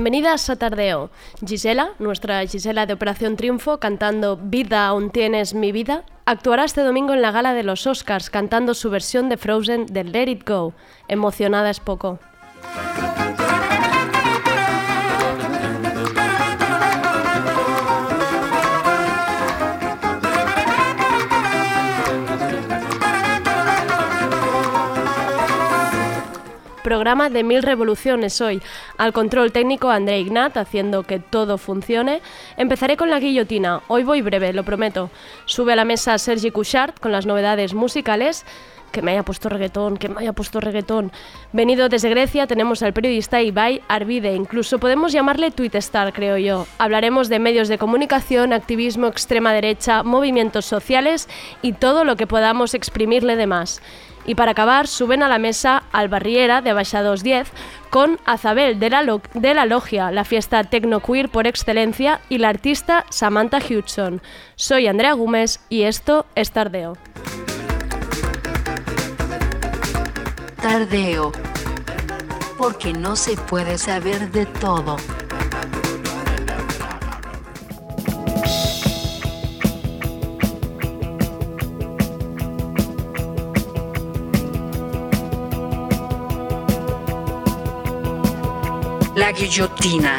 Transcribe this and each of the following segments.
Bienvenidas a Tardeo. Gisela, nuestra Gisela de Operación Triunfo, cantando Vida aún tienes mi vida, actuará este domingo en la gala de los Oscars cantando su versión de Frozen de Let It Go. Emocionada es poco. Programa de Mil Revoluciones hoy. Al control técnico André Ignat, haciendo que todo funcione. Empezaré con la guillotina. Hoy voy breve, lo prometo. Sube a la mesa Sergi Couchard con las novedades musicales que me haya puesto reggaetón, que me haya puesto reggaetón. Venido desde Grecia tenemos al periodista Ibai Arvide, incluso podemos llamarle Twitestar, creo yo. Hablaremos de medios de comunicación, activismo, extrema derecha, movimientos sociales y todo lo que podamos exprimirle de más. Y para acabar, suben a la mesa al Barriera de Baixados 10 con Azabel de la, de la Logia, la fiesta tecnoqueer por excelencia, y la artista Samantha Hudson. Soy Andrea Gómez y esto es Tardeo. Tardeo. Porque no se puede saber de todo. Guillotina.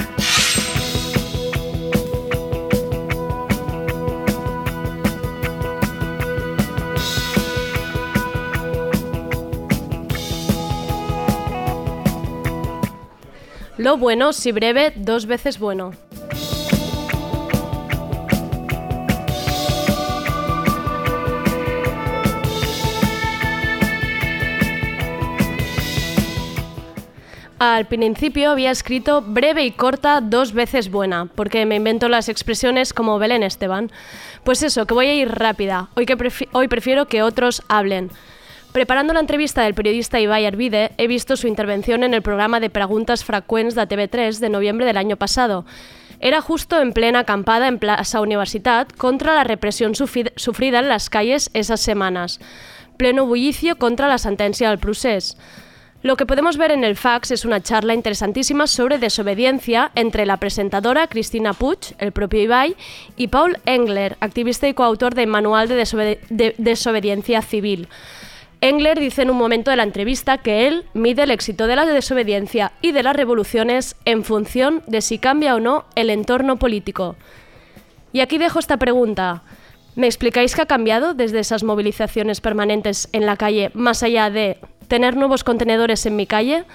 Lo bueno, si breve, dos veces bueno. Al principio había escrito breve y corta dos veces buena, porque me invento las expresiones como Belén Esteban. Pues eso, que voy a ir rápida, hoy, que hoy prefiero que otros hablen. Preparando la entrevista del periodista Ibai Arvide, he visto su intervención en el programa de preguntas frecuents de TV3 de noviembre del año pasado. Era justo en plena acampada en Plaza Universitat contra la represión sufrida en las calles esas semanas. Pleno bullicio contra la sentencia del procés. Lo que podemos ver en el fax es una charla interesantísima sobre desobediencia entre la presentadora Cristina Puig, el propio Ibai, y Paul Engler, activista y coautor del Manual de, Desobediencia Civil. Engler dice en un momento de la entrevista que él mide el éxito de la desobediencia y de las revoluciones en función de si cambia o no el entorno político. Y aquí dejo esta pregunta. ¿Me explicáis qué ha cambiado desde esas movilizaciones permanentes en la calle, más allá de tener nuevos contenedores en mi calle,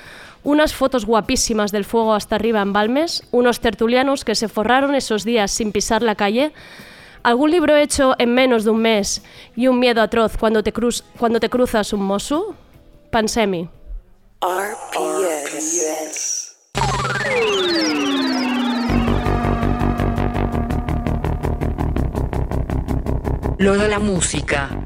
unas fotos guapísimas del fuego hasta arriba en Balmes, unos tertulianos que se forraron esos días sin pisar la calle, algún libro hecho en menos de un mes y un miedo atroz cuando te, cruz, cuando te cruzas un mosso? Pensem-hi. RPS. Lo de la música.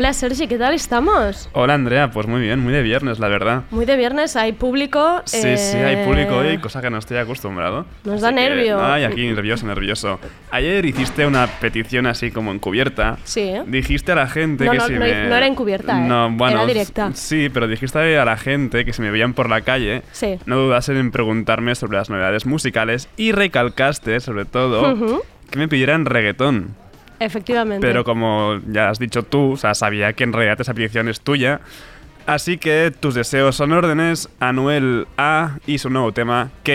Hola Sergi, ¿qué tal estamos? Hola Andrea, pues muy bien, muy de viernes, la verdad. Muy de viernes, hay público. Sí, sí, hay público eh, hoy, cosa que no estoy acostumbrado. Nos da Así que- nervio. Ay, aquí nervioso, nervioso. Ayer hiciste una petición así como encubierta. Sí, ¿eh? Dijiste a la gente No, que no, si no- me... no era encubierta, ¿eh? No, bueno, Era directa. Sí, pero dijiste a la gente que si me veían por la calle, Sí. no dudasen en preguntarme sobre las novedades musicales y recalcaste, sobre todo, Ujú. que me pidieran reggaetón. Efectivamente. Pero como ya has dicho tú, o sea, sabía que en realidad esa petición es tuya. Así que tus deseos son órdenes. Anuel A y su nuevo tema, K.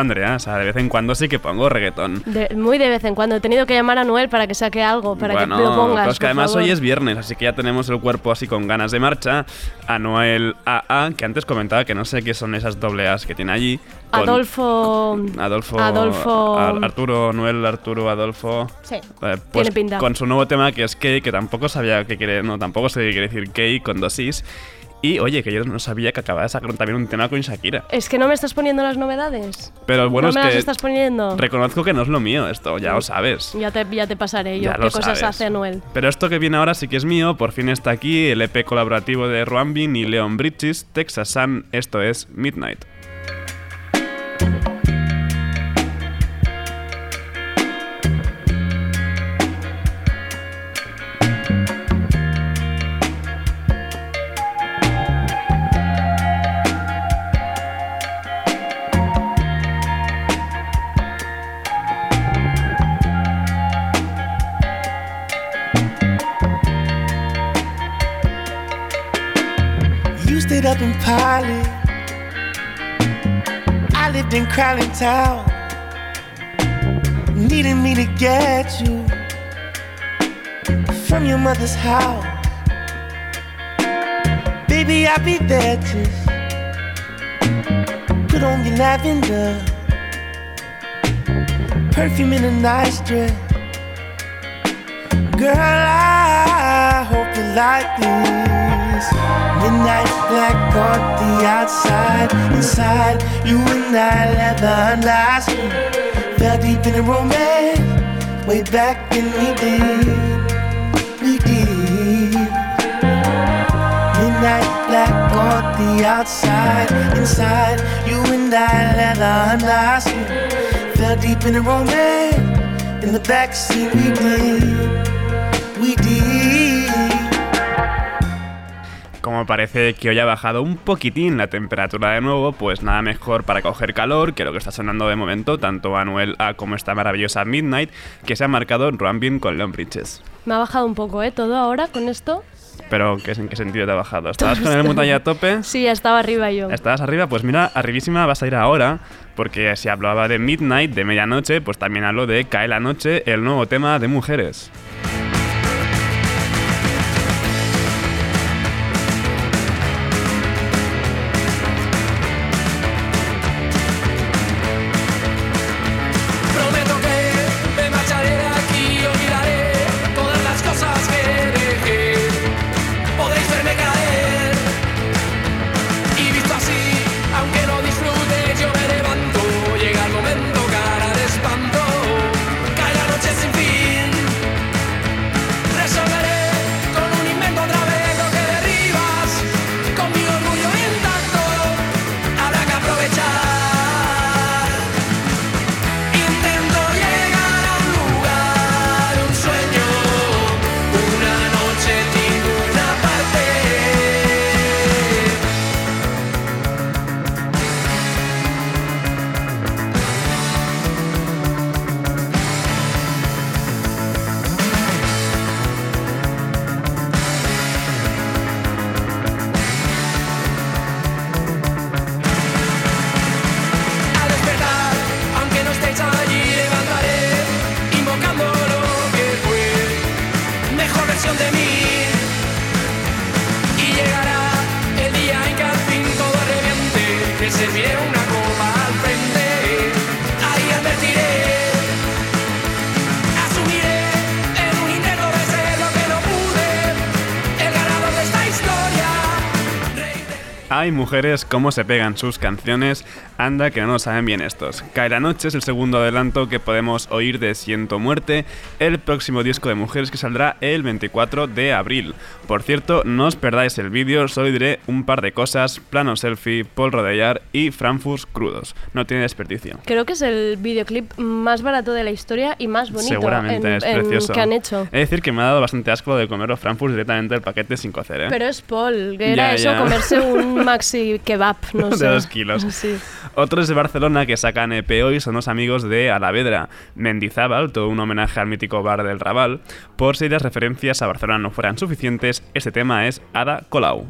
Andrea, o sea, de vez en cuando sí que pongo reggaetón. De- muy de vez en cuando. He tenido que llamar a Noel para que saque algo, para bueno, que lo pongas. pues que además favor. hoy es viernes, así que ya tenemos el cuerpo así con ganas de marcha. Anuel AA, que antes comentaba que no sé qué son esas doble A's que tiene allí. Adolfo. Adolfo. Adolfo. Ar- Arturo, Noel, Arturo, Adolfo. Sí, Eh, pues tiene pinta. con su nuevo tema que es Key, que tampoco sabía que quiere, no, tampoco sé qué quiere decir Key con dos is. Y oye, que yo no sabía que acababa de sacar también un tema con Shakira. Es que no me estás poniendo las novedades. Pero bueno, no me las estás poniendo. reconozco que no es lo mío esto, ya lo sabes. Ya te, ya te pasaré yo Ya qué lo cosas sabes. hace Noel. Pero esto que viene ahora sí que es mío, por fin está aquí el EP colaborativo de Ruambin y Leon Bridges, Texas Sun, esto es Midnight. Polly. I lived in Crowley Town. Needing me to get you from your mother's house. Baby, I'll be there just put on your lavender. Perfume in a nice dress. Girl, I hope you like this. Midnight black on the outside, inside you and I leather skin. Fell deep in the romance, way back when we did, we did. Midnight black on the outside, inside you and I leather skin. Fell deep in the romance, in the backseat we did, parece que hoy ha bajado un poquitín la temperatura de nuevo, pues nada mejor para coger calor que lo que está sonando de momento, tanto Anuel A como esta maravillosa Midnight, que se ha marcado Ruambin con Leon Bridges. Me ha bajado un poco, ¿eh? Todo ahora con esto. Pero ¿qué, ¿en qué sentido te ha bajado? ¿Estabas con el montaña a tope? Sí, estaba arriba yo. ¿Estabas arriba? Pues mira, arribísima vas a ir ahora, porque si hablaba de Midnight, de medianoche, pues también hablo de Cae la noche, el nuevo tema de mujeres. Mujeres cómo se pegan sus canciones, anda que no lo saben bien estos. Cae la noche es el segundo adelanto que podemos oír de Siento Muerte, el próximo disco de mujeres que saldrá el 24 de abril. Por cierto, no os perdáis el vídeo, solo diré un par de cosas, plano selfie, Paul Rodellar y Frankfurt crudos. No tiene desperdicio. Creo que es el videoclip más barato de la historia y más bonito Seguramente en- es en- precioso. que han hecho. Es decir, que me ha dado bastante asco de comer los Frankfurt directamente del paquete sin cocer, ¿eh? Pero es Paul, que era Ya, eso, ya. comerse un maxi kebab, no De sé. dos kilos. Sí. Otros de Barcelona que sacan EP hoy son los amigos de Alavedra, Mendizábal, todo un homenaje al mítico bar del Raval. Por si las referencias a Barcelona no fueran suficientes, este tema es Ada Colau.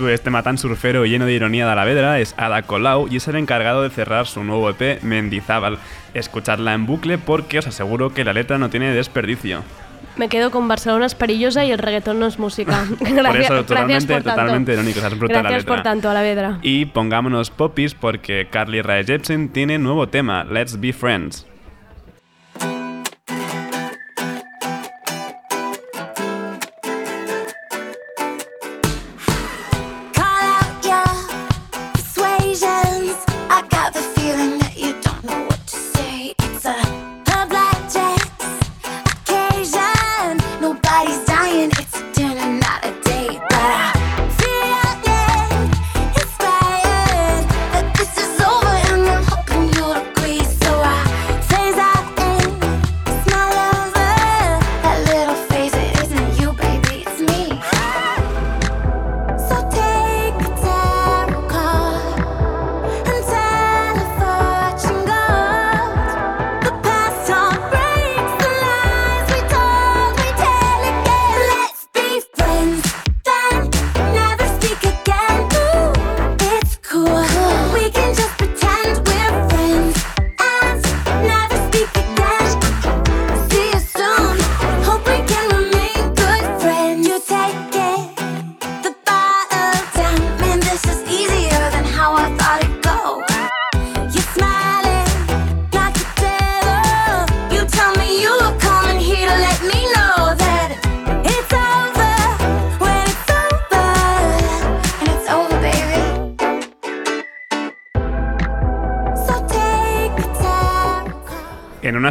La Este, su- matán surfero lleno de ironía de Alavedra es Ada Colau y es el encargado de cerrar su nuevo EP Mendizábal. Escuchadla en bucle porque os aseguro que la letra no tiene desperdicio. Me quedo con Barcelona es perillosa y el reggaetón no es música. Gracias, por eso, totalmente, por tanto. totalmente irónico, brutal la Gracias letra. por tanto, a la vedra. Y pongámonos popis porque Carly Rae Jepsen tiene nuevo tema, Let's Be Friends.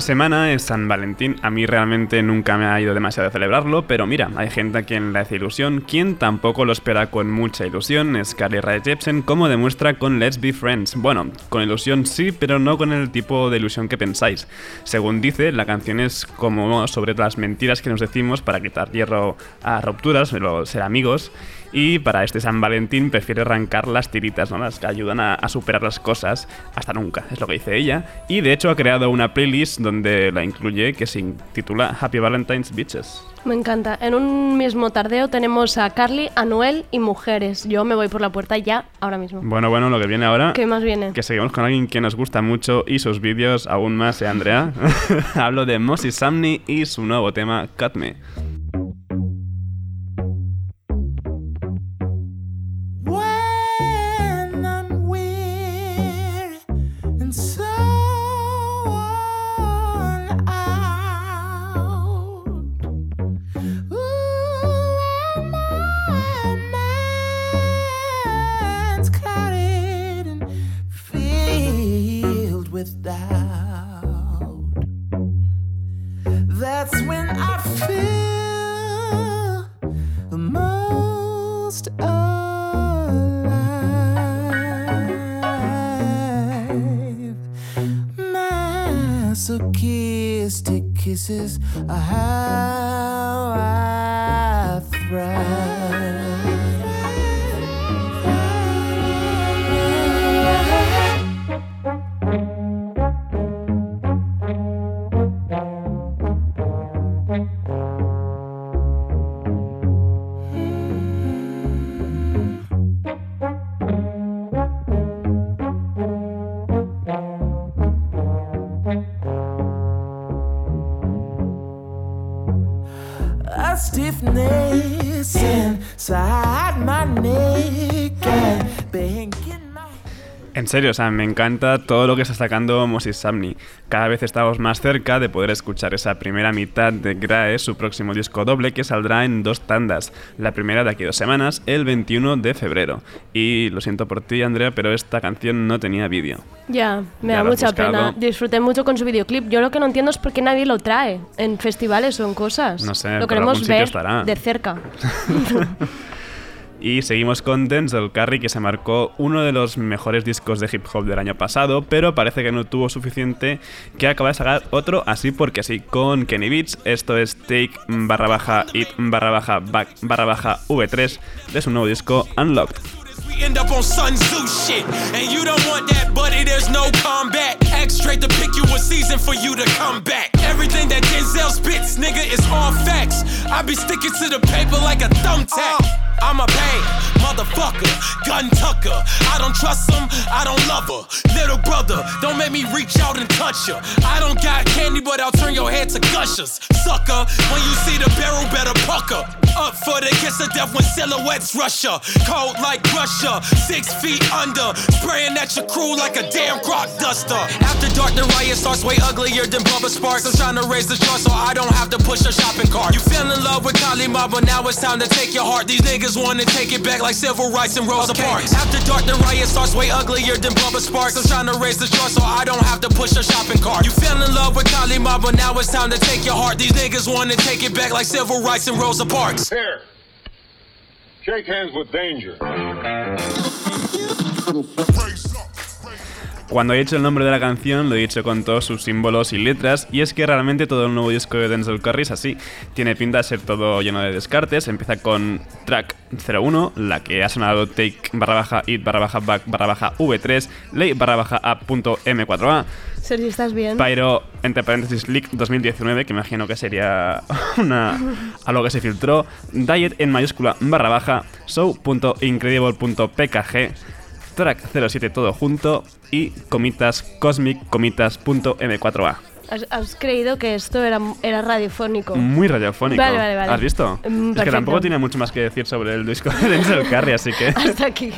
Semana es San Valentín. A mí realmente nunca me ha ido demasiado a celebrarlo, pero mira, hay gente a quien le hace ilusión. Quien tampoco lo espera con mucha ilusión es Carly Rae Jepsen, como demuestra con Let's Be Friends. Bueno, con ilusión sí, pero no con el tipo de ilusión que pensáis. Según dice, la canción es como sobre las mentiras que nos decimos para quitar hierro a rupturas, ser amigos. Y para este San Valentín prefiere arrancar las tiritas, ¿no? Las que ayudan a, a superar las cosas hasta nunca, es lo que dice ella. Y de hecho ha creado una playlist donde la incluye que se titula Happy Valentine's Bitches. Me encanta. En un mismo tardeo tenemos a Carly, Anuel y mujeres. Yo me voy por la puerta ya, ahora mismo. Bueno, bueno, lo que viene ahora. ¿Qué más viene? Que seguimos con alguien que nos gusta mucho y sus vídeos aún más, ¿eh, Andrea? Hablo de Mossy Samney y su nuevo tema, Cut Me. A stiffness inside my neck and my En serio, o sea, me encanta todo lo que está sacando Moses Samney. Cada vez estamos más cerca de poder escuchar esa primera mitad de Grae, su próximo disco doble, que saldrá en dos tandas. La primera de aquí dos semanas, el 21 de febrero. Y lo siento por ti, Andrea, pero esta canción no tenía vídeo. Ya, me Ya da mucha buscado. pena. Disfruté mucho con su videoclip. Yo lo que no entiendo es por qué nadie lo trae en festivales o en cosas. No sé, lo queremos ver estará. de cerca. Y seguimos con Denzel Curry, que se marcó uno de los mejores discos de hip hop del año pasado, pero parece que no tuvo suficiente que acaba de sacar otro así porque sí, con Kenny Beats. Esto es Take barra baja it barra baja back barra baja V3 de su nuevo disco Unlocked. We end up on Sun Tzu shit. And you don't want that, buddy, there's no combat. X straight to pick you a season for you to come back. Everything that Denzel spits, nigga, is all facts. I be sticking to the paper like a thumbtack. Uh. I'm a bang, motherfucker, gun tucker. I don't trust him, I don't love her. Little brother, don't make me reach out and touch her. I don't got candy, but I'll turn your head to gushers. Sucker, when you see the barrel, better pucker. Up for the kiss of death when silhouettes rush her. Cold like Russia, six feet under. Spraying at your crew like a damn crock duster. After dark, the riot starts way uglier than Bubba Sparks. I'm trying to raise the trust so I don't have to push a shopping cart. You fell in love with Kalima, but now it's time to take your heart. These niggas wanna take it back like civil rights and Rosa Parks. After dark, the riot starts way uglier than Bubba Sparks. I'm trying to raise the trust so I don't have to push a shopping cart. You fell in love with Kalima, but now it's time to take your heart. These niggas wanna take it back like civil rights and Rosa Parks. Here. Shake hands with danger. Cuando he dicho el nombre de la canción, lo he dicho con todos sus símbolos y letras, y es que realmente todo el nuevo disco de Denzel Curry es así. Tiene pinta de ser todo lleno de descartes, empieza con track 01, la que ha sonado take barra baja it barra baja back barra baja v3, ley barra baja a punto m4a, Sergi, ¿estás bien? Pyro, entre paréntesis, leak 2019, que imagino que sería una, algo que se filtró. Diet en mayúscula barra baja. Show.incredible.pkg. Track 07 todo junto. Y comitas cosmic comitas punto m4a. ¿Has, has creído que esto era, era radiofónico? Muy radiofónico. Vale, vale, vale. ¿Has visto? Mm, es que tampoco tiene mucho más que decir sobre el disco de Denzel Curry, así que... Hasta aquí.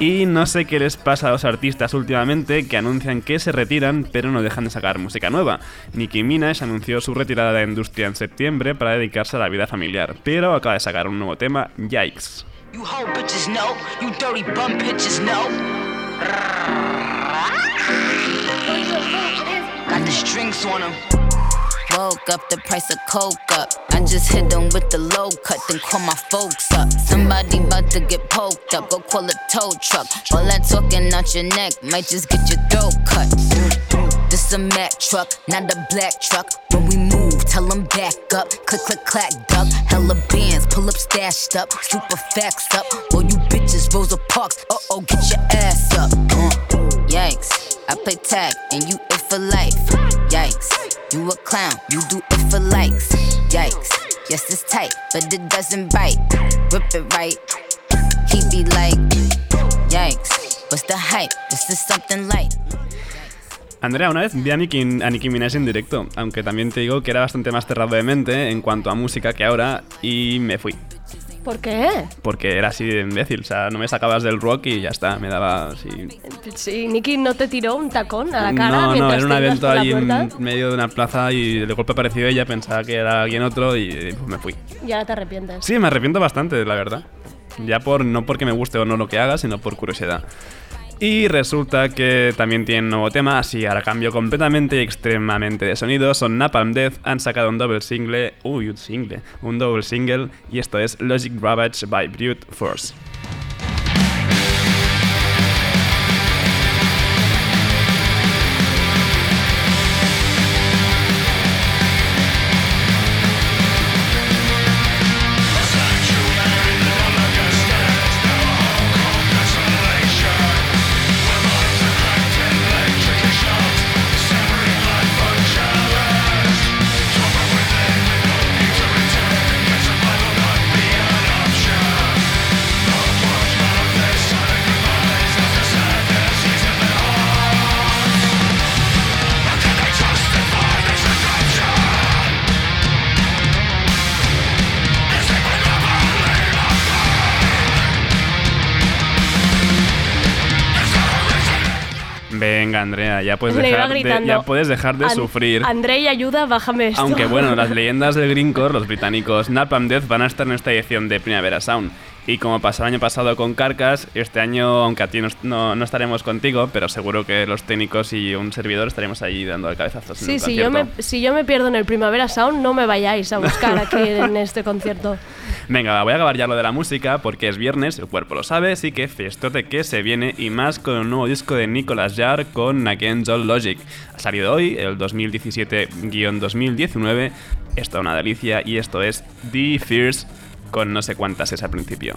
Y no sé qué les pasa a los artistas últimamente que anuncian que se retiran pero no dejan de sacar música nueva. Nicki Minaj anunció su retirada de la industria en septiembre para dedicarse a la vida familiar, pero acaba de sacar un nuevo tema, Yikes. You hoe bitches know, you dirty bum bitches know. Got the strings on them. Woke up the price of coke up. I just hit them with the low cut, then call my folks up. Somebody about to get poked up, go call a tow truck. All that talking out your neck might just get your throat cut. This a Mack truck, not a black truck. When we move, tell them back up. Click, click, clack, duck. Hella bands, pull up, stashed up. Super facts up. All you bitches, Rosa Parks. Uh oh, get your ass up. Uh, yikes. I play tag and you it for life. Yikes. You a clown, you do it for likes. Yikes. Yes, it's tight, but it doesn't bite. Rip it right. He be like, yikes. What's the hype? This is something light. Andrea, una vez vi a Nicki, a Nicki Minaj en directo, aunque también te digo que era bastante más cerrado de mente en cuanto a música que ahora, y me fui. ¿Por qué? Porque era así de imbécil, o sea, no me sacabas del rock y ya está, me daba así... Sí, Nicky no te tiró un tacón a la cara No, no, era un evento ahí en medio de una plaza y de golpe apareció ella, pensaba que era alguien otro y pues me fui. Y ahora te arrepientes. Sí, me arrepiento bastante, la verdad. Ya por no porque me guste o no lo que haga, sino por curiosidad. Y resulta que también tienen nuevo tema, así ahora cambio completamente y extremadamente de sonido. Son Napalm Death, han sacado un doble single, uy, un single, un single, y esto es Logic Ravage by Brute Force. Venga, Andrea, ya puedes dejar de, ya puedes dejar de "An- sufrir. Andrei, ayuda, bájame esto. Aunque bueno, las leyendas del Greencore, los británicos Napalm Death, van a estar en esta edición de Primavera Sound. Y como pasó el año pasado con Carcass, este año, aunque a ti no, no- estaremos contigo, pero seguro que los técnicos y un servidor estaremos ahí dando el cabezazos en Sí, si yo, me, si yo me pierdo en el Primavera Sound, no me vayáis a buscar aquí en este concierto. Venga, voy a acabar ya lo de la música porque es viernes, el cuerpo lo sabe, así que fiestote que se viene y más con un nuevo disco de Nicolas Jarre con Against All Logic. Ha salido hoy, el 2017-2019. Esto es una delicia y esto es The Fears con no sé cuántas es al principio.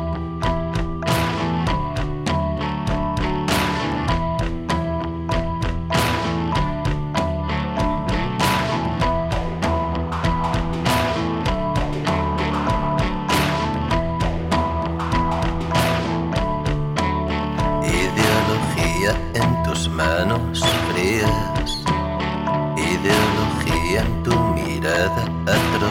Tu mirada atroz.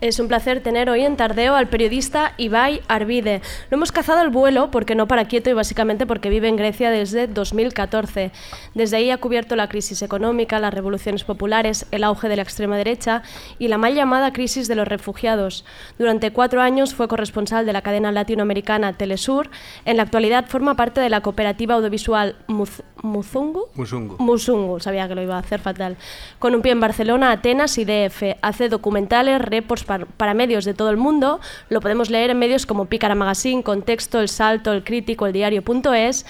Es un placer tener hoy en Tardeo al periodista Ibai Arvide. Lo hemos cazado al vuelo porque no para quieto y básicamente porque vive en Grecia desde 2014. Desde ahí ha cubierto la crisis económica, las revoluciones populares, el auge de la extrema derecha y la mal llamada crisis de los refugiados. Durante cuatro años fue corresponsal de la cadena latinoamericana Telesur. En la actualidad forma parte de la cooperativa audiovisual Muz- Muzungu. Musungu. Musungu, sabía que lo iba a hacer fatal. Con un pie en Barcelona, Atenas y DF. Hace documentales, reports par- para medios de todo el mundo. Lo podemos leer en medios como Pícara Magazine, Contexto, El Salto, El Crítico, El Diario.es.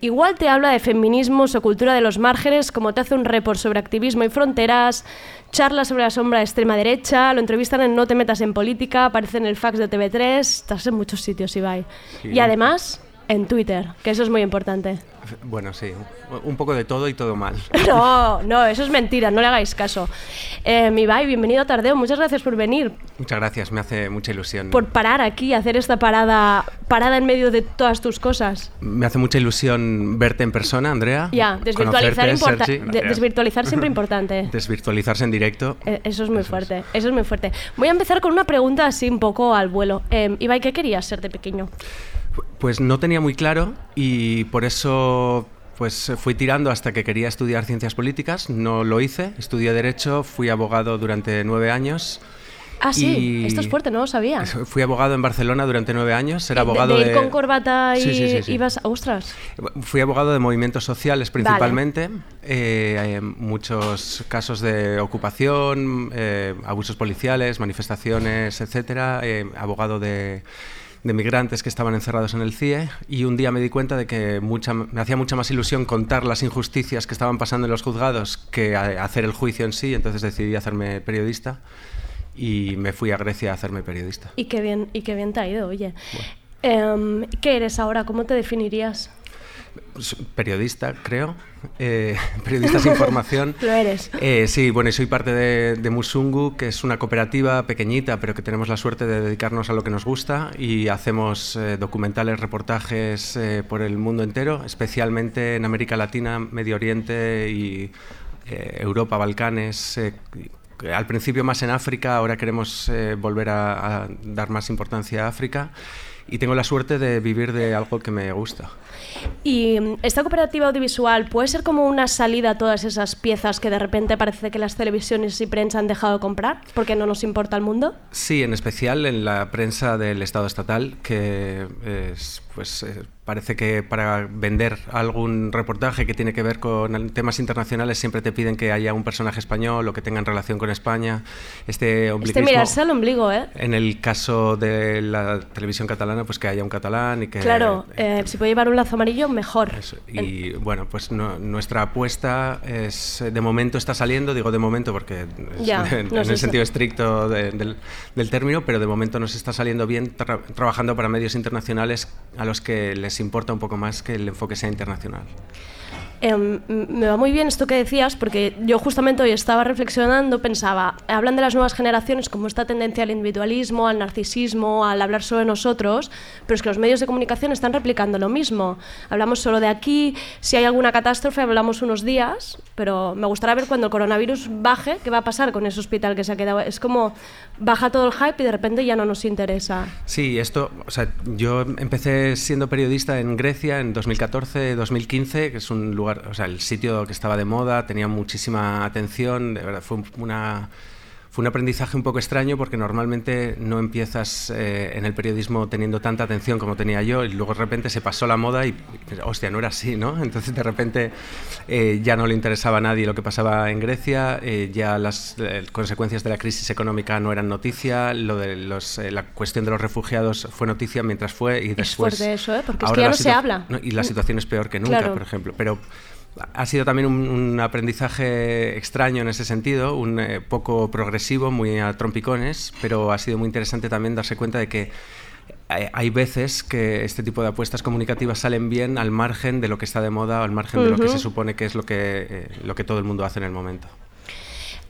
igual te habla de feminismos o cultura de los márgenes, como te hace un report sobre activismo y fronteras, charla sobre la sombra de extrema derecha, lo entrevistan en No te metas en política, aparece en el fax de TV3, estás en muchos sitios, Ibai. Sí. Y además, en Twitter, que eso es muy importante. Bueno, sí, un poco de todo y todo mal. No, no, eso es mentira, no le hagáis caso. Eh, mi Ibai, bienvenido a Tardeo, muchas gracias por venir, Muchas gracias, me hace mucha ilusión. por parar aquí, hacer esta parada, parada en medio de todas tus cosas. Me hace mucha ilusión verte en persona, Andrea. Ya, desvirtualizar, importa- de- desvirtualizar siempre importante. Desvirtualizarse en directo. Eh, Eso es muy fuerte, eso es muy fuerte. Voy a empezar con una pregunta así un poco al vuelo. Eh, Ibai, ¿qué querías ser de pequeño? Pues no tenía muy claro y por eso pues fui tirando hasta que quería estudiar ciencias políticas. No lo hice, estudié derecho, fui abogado durante nueve años. Ah, sí, esto es fuerte, no lo sabía. Fui abogado en Barcelona durante nueve años. Era abogado de, de, ir con corbata y Sí, sí, ibas... ¡Ostras! Fui abogado de movimientos sociales principalmente, eh, hay muchos casos de ocupación, eh, abusos policiales, manifestaciones, etcétera, eh, abogado de, de migrantes que estaban encerrados en el CIE y un día me di cuenta de que mucha, me hacía mucha más ilusión contar las injusticias que estaban pasando en los juzgados que a- hacer el juicio en sí, entonces decidí hacerme periodista y me fui a Grecia a hacerme periodista. Y qué bien, y qué bien te ha ido, oye. Em, ¿Qué eres ahora? ¿Cómo te definirías? Periodista, creo. Eh, periodista sin formación. Lo eres. Eh, sí, bueno, y soy parte de, de Musungu, que es una cooperativa pequeñita, pero que tenemos la suerte de dedicarnos a lo que nos gusta y hacemos eh, documentales, reportajes eh, por el mundo entero, especialmente en América Latina, Medio Oriente y Europa, Balcanes. al principio más en África, ahora queremos volver a, a dar más importancia a África y tengo la suerte de vivir de algo que me gusta. Y mm, esta cooperativa audiovisual puede ser como una salida a todas esas piezas que de repente parece que las televisiones y prensa han dejado de comprar porque no nos importa el mundo. Sí, en especial en la prensa del Estado estatal, que es, pues, eh, parece que para vender algún reportaje que tiene que ver con temas internacionales siempre te piden que haya un personaje español o que tengan relación con España. Este Este ombliguismo, mirarse al ombligo, ¿eh? en el caso de la televisión catalana, pues que haya un catalán y que... Claro, eh, si puede llevar un lazo amarillo, mejor. Y bueno, pues no- nuestra apuesta es, eh, de momento está saliendo, digo de momento porque es Ya, en, no en sé el sentido estricto de- del, del término, pero de momento nos está saliendo bien tra- trabajando para medios internacionales a los que les importa un poco más que el enfoque sea internacional. Em, me va muy bien esto que decías, porque yo justamente hoy estaba reflexionando, pensaba, hablan de las nuevas generaciones como esta tendencia al individualismo, al narcisismo, al hablar solo de nosotros, pero es que los medios de comunicación están replicando lo mismo. Hablamos solo de aquí, si hay alguna catástrofe hablamos unos días, pero me gustaría ver cuando el coronavirus baje, qué va a pasar con ese hospital que se ha quedado. Es como baja todo el hype y de repente ya no nos interesa. Sí, esto, o sea, yo empecé siendo periodista en Grecia en 2014-2015, que es un lugar, o sea, el sitio que estaba de moda, tenía muchísima atención, de verdad, fue una fue un aprendizaje un poco extraño porque normalmente no empiezas eh, en el periodismo teniendo tanta atención como tenía yo y luego de repente se pasó la moda y, hostia, no era así, ¿no? Entonces de repente eh, ya no le interesaba a nadie lo que pasaba en Grecia, eh, ya las consecuencias de la crisis económica no eran noticia, lo de los, eh, la cuestión de los refugiados fue noticia mientras fue y Es después... fuerte eso, ¿eh? porque es que ya no se habla. no, y la situación es peor que nunca, Claro. por ejemplo. Pero ha sido también un, un aprendizaje extraño en ese sentido, un eh, poco progresivo, muy a trompicones, pero ha sido muy interesante también darse cuenta de que hay, hay veces que este tipo de apuestas comunicativas salen bien al margen de lo que está de moda o al margen de lo que se supone que es lo que, eh, lo que todo el mundo hace en el momento.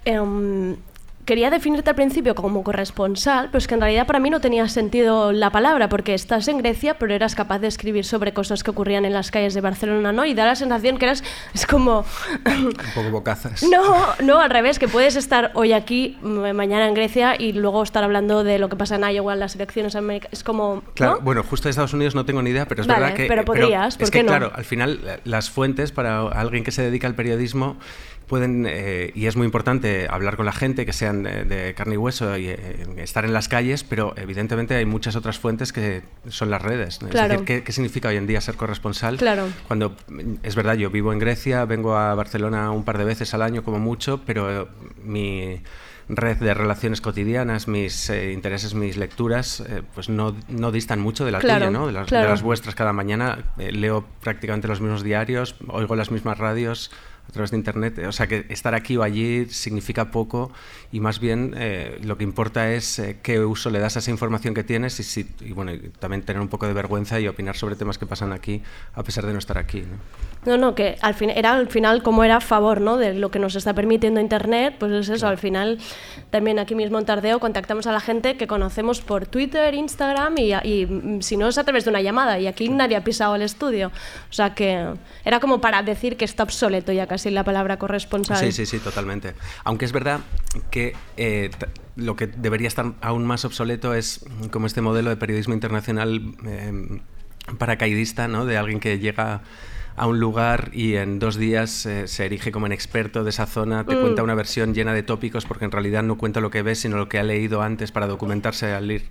Em, quería definirte al principio como corresponsal, pero es que en realidad para mí no tenía sentido la palabra, porque estás en Grecia, pero eras capaz de escribir sobre cosas que ocurrían en las calles de Barcelona, ¿no? Y da la sensación que eras, es como, Un poco bocazas. no, no, al revés, que puedes estar hoy aquí, ma- mañana en Grecia y luego estar hablando de lo que pasa en Iowa, en las elecciones americanas, es como, Claro, ¿no? bueno, justo de Estados Unidos no tengo ni idea, pero es Vale, verdad que. pero podrías, ¿por es que, qué no? claro, al final eh, las fuentes para alguien que se dedica al periodismo pueden, eh, y es muy importante hablar con la gente, que sean de, de carne y hueso y eh, estar en las calles, pero evidentemente hay muchas otras fuentes que son las redes. Claro. Es decir, ¿qué, qué significa hoy en día ser corresponsal? Claro. Cuando mm, es verdad, yo vivo en Grecia, vengo a Barcelona un par de veces al año como mucho, pero eh, mi red de relaciones cotidianas, mis eh, intereses, mis lecturas, eh, pues no, no distan mucho de la Claro, tuya, ¿no? De las, de claro. las vuestras cada mañana. eh, leo prácticamente los mismos diarios, oigo las mismas radios a través de internet. O sea que estar aquí o allí significa poco y más bien eh, lo que importa es eh, qué uso le das a esa información que tienes y, si, y bueno, y también tener un poco de vergüenza y opinar sobre temas que pasan aquí a pesar de no estar aquí. ¿no? No, no, que al fin, era al final como era a favor ¿no? de lo que nos está permitiendo Internet, pues es eso, al final también aquí mismo en Tardeo contactamos a la gente que conocemos por Twitter, Instagram y, y, mm, si no es a través de una llamada y aquí nadie ha pisado el estudio. O sea que era como para decir que está obsoleto ya casi la palabra corresponsal. Sí, sí, sí, totalmente. Aunque es verdad que eh, lo que debería estar aún más obsoleto es como este modelo de periodismo internacional eh, paracaidista, ¿no? De alguien que llega a un lugar y en dos días eh, se erige como en experto de esa zona, te Mm. cuenta una versión llena de tópicos porque en realidad no cuenta lo que ve, sino lo que ha leído antes para documentarse al ir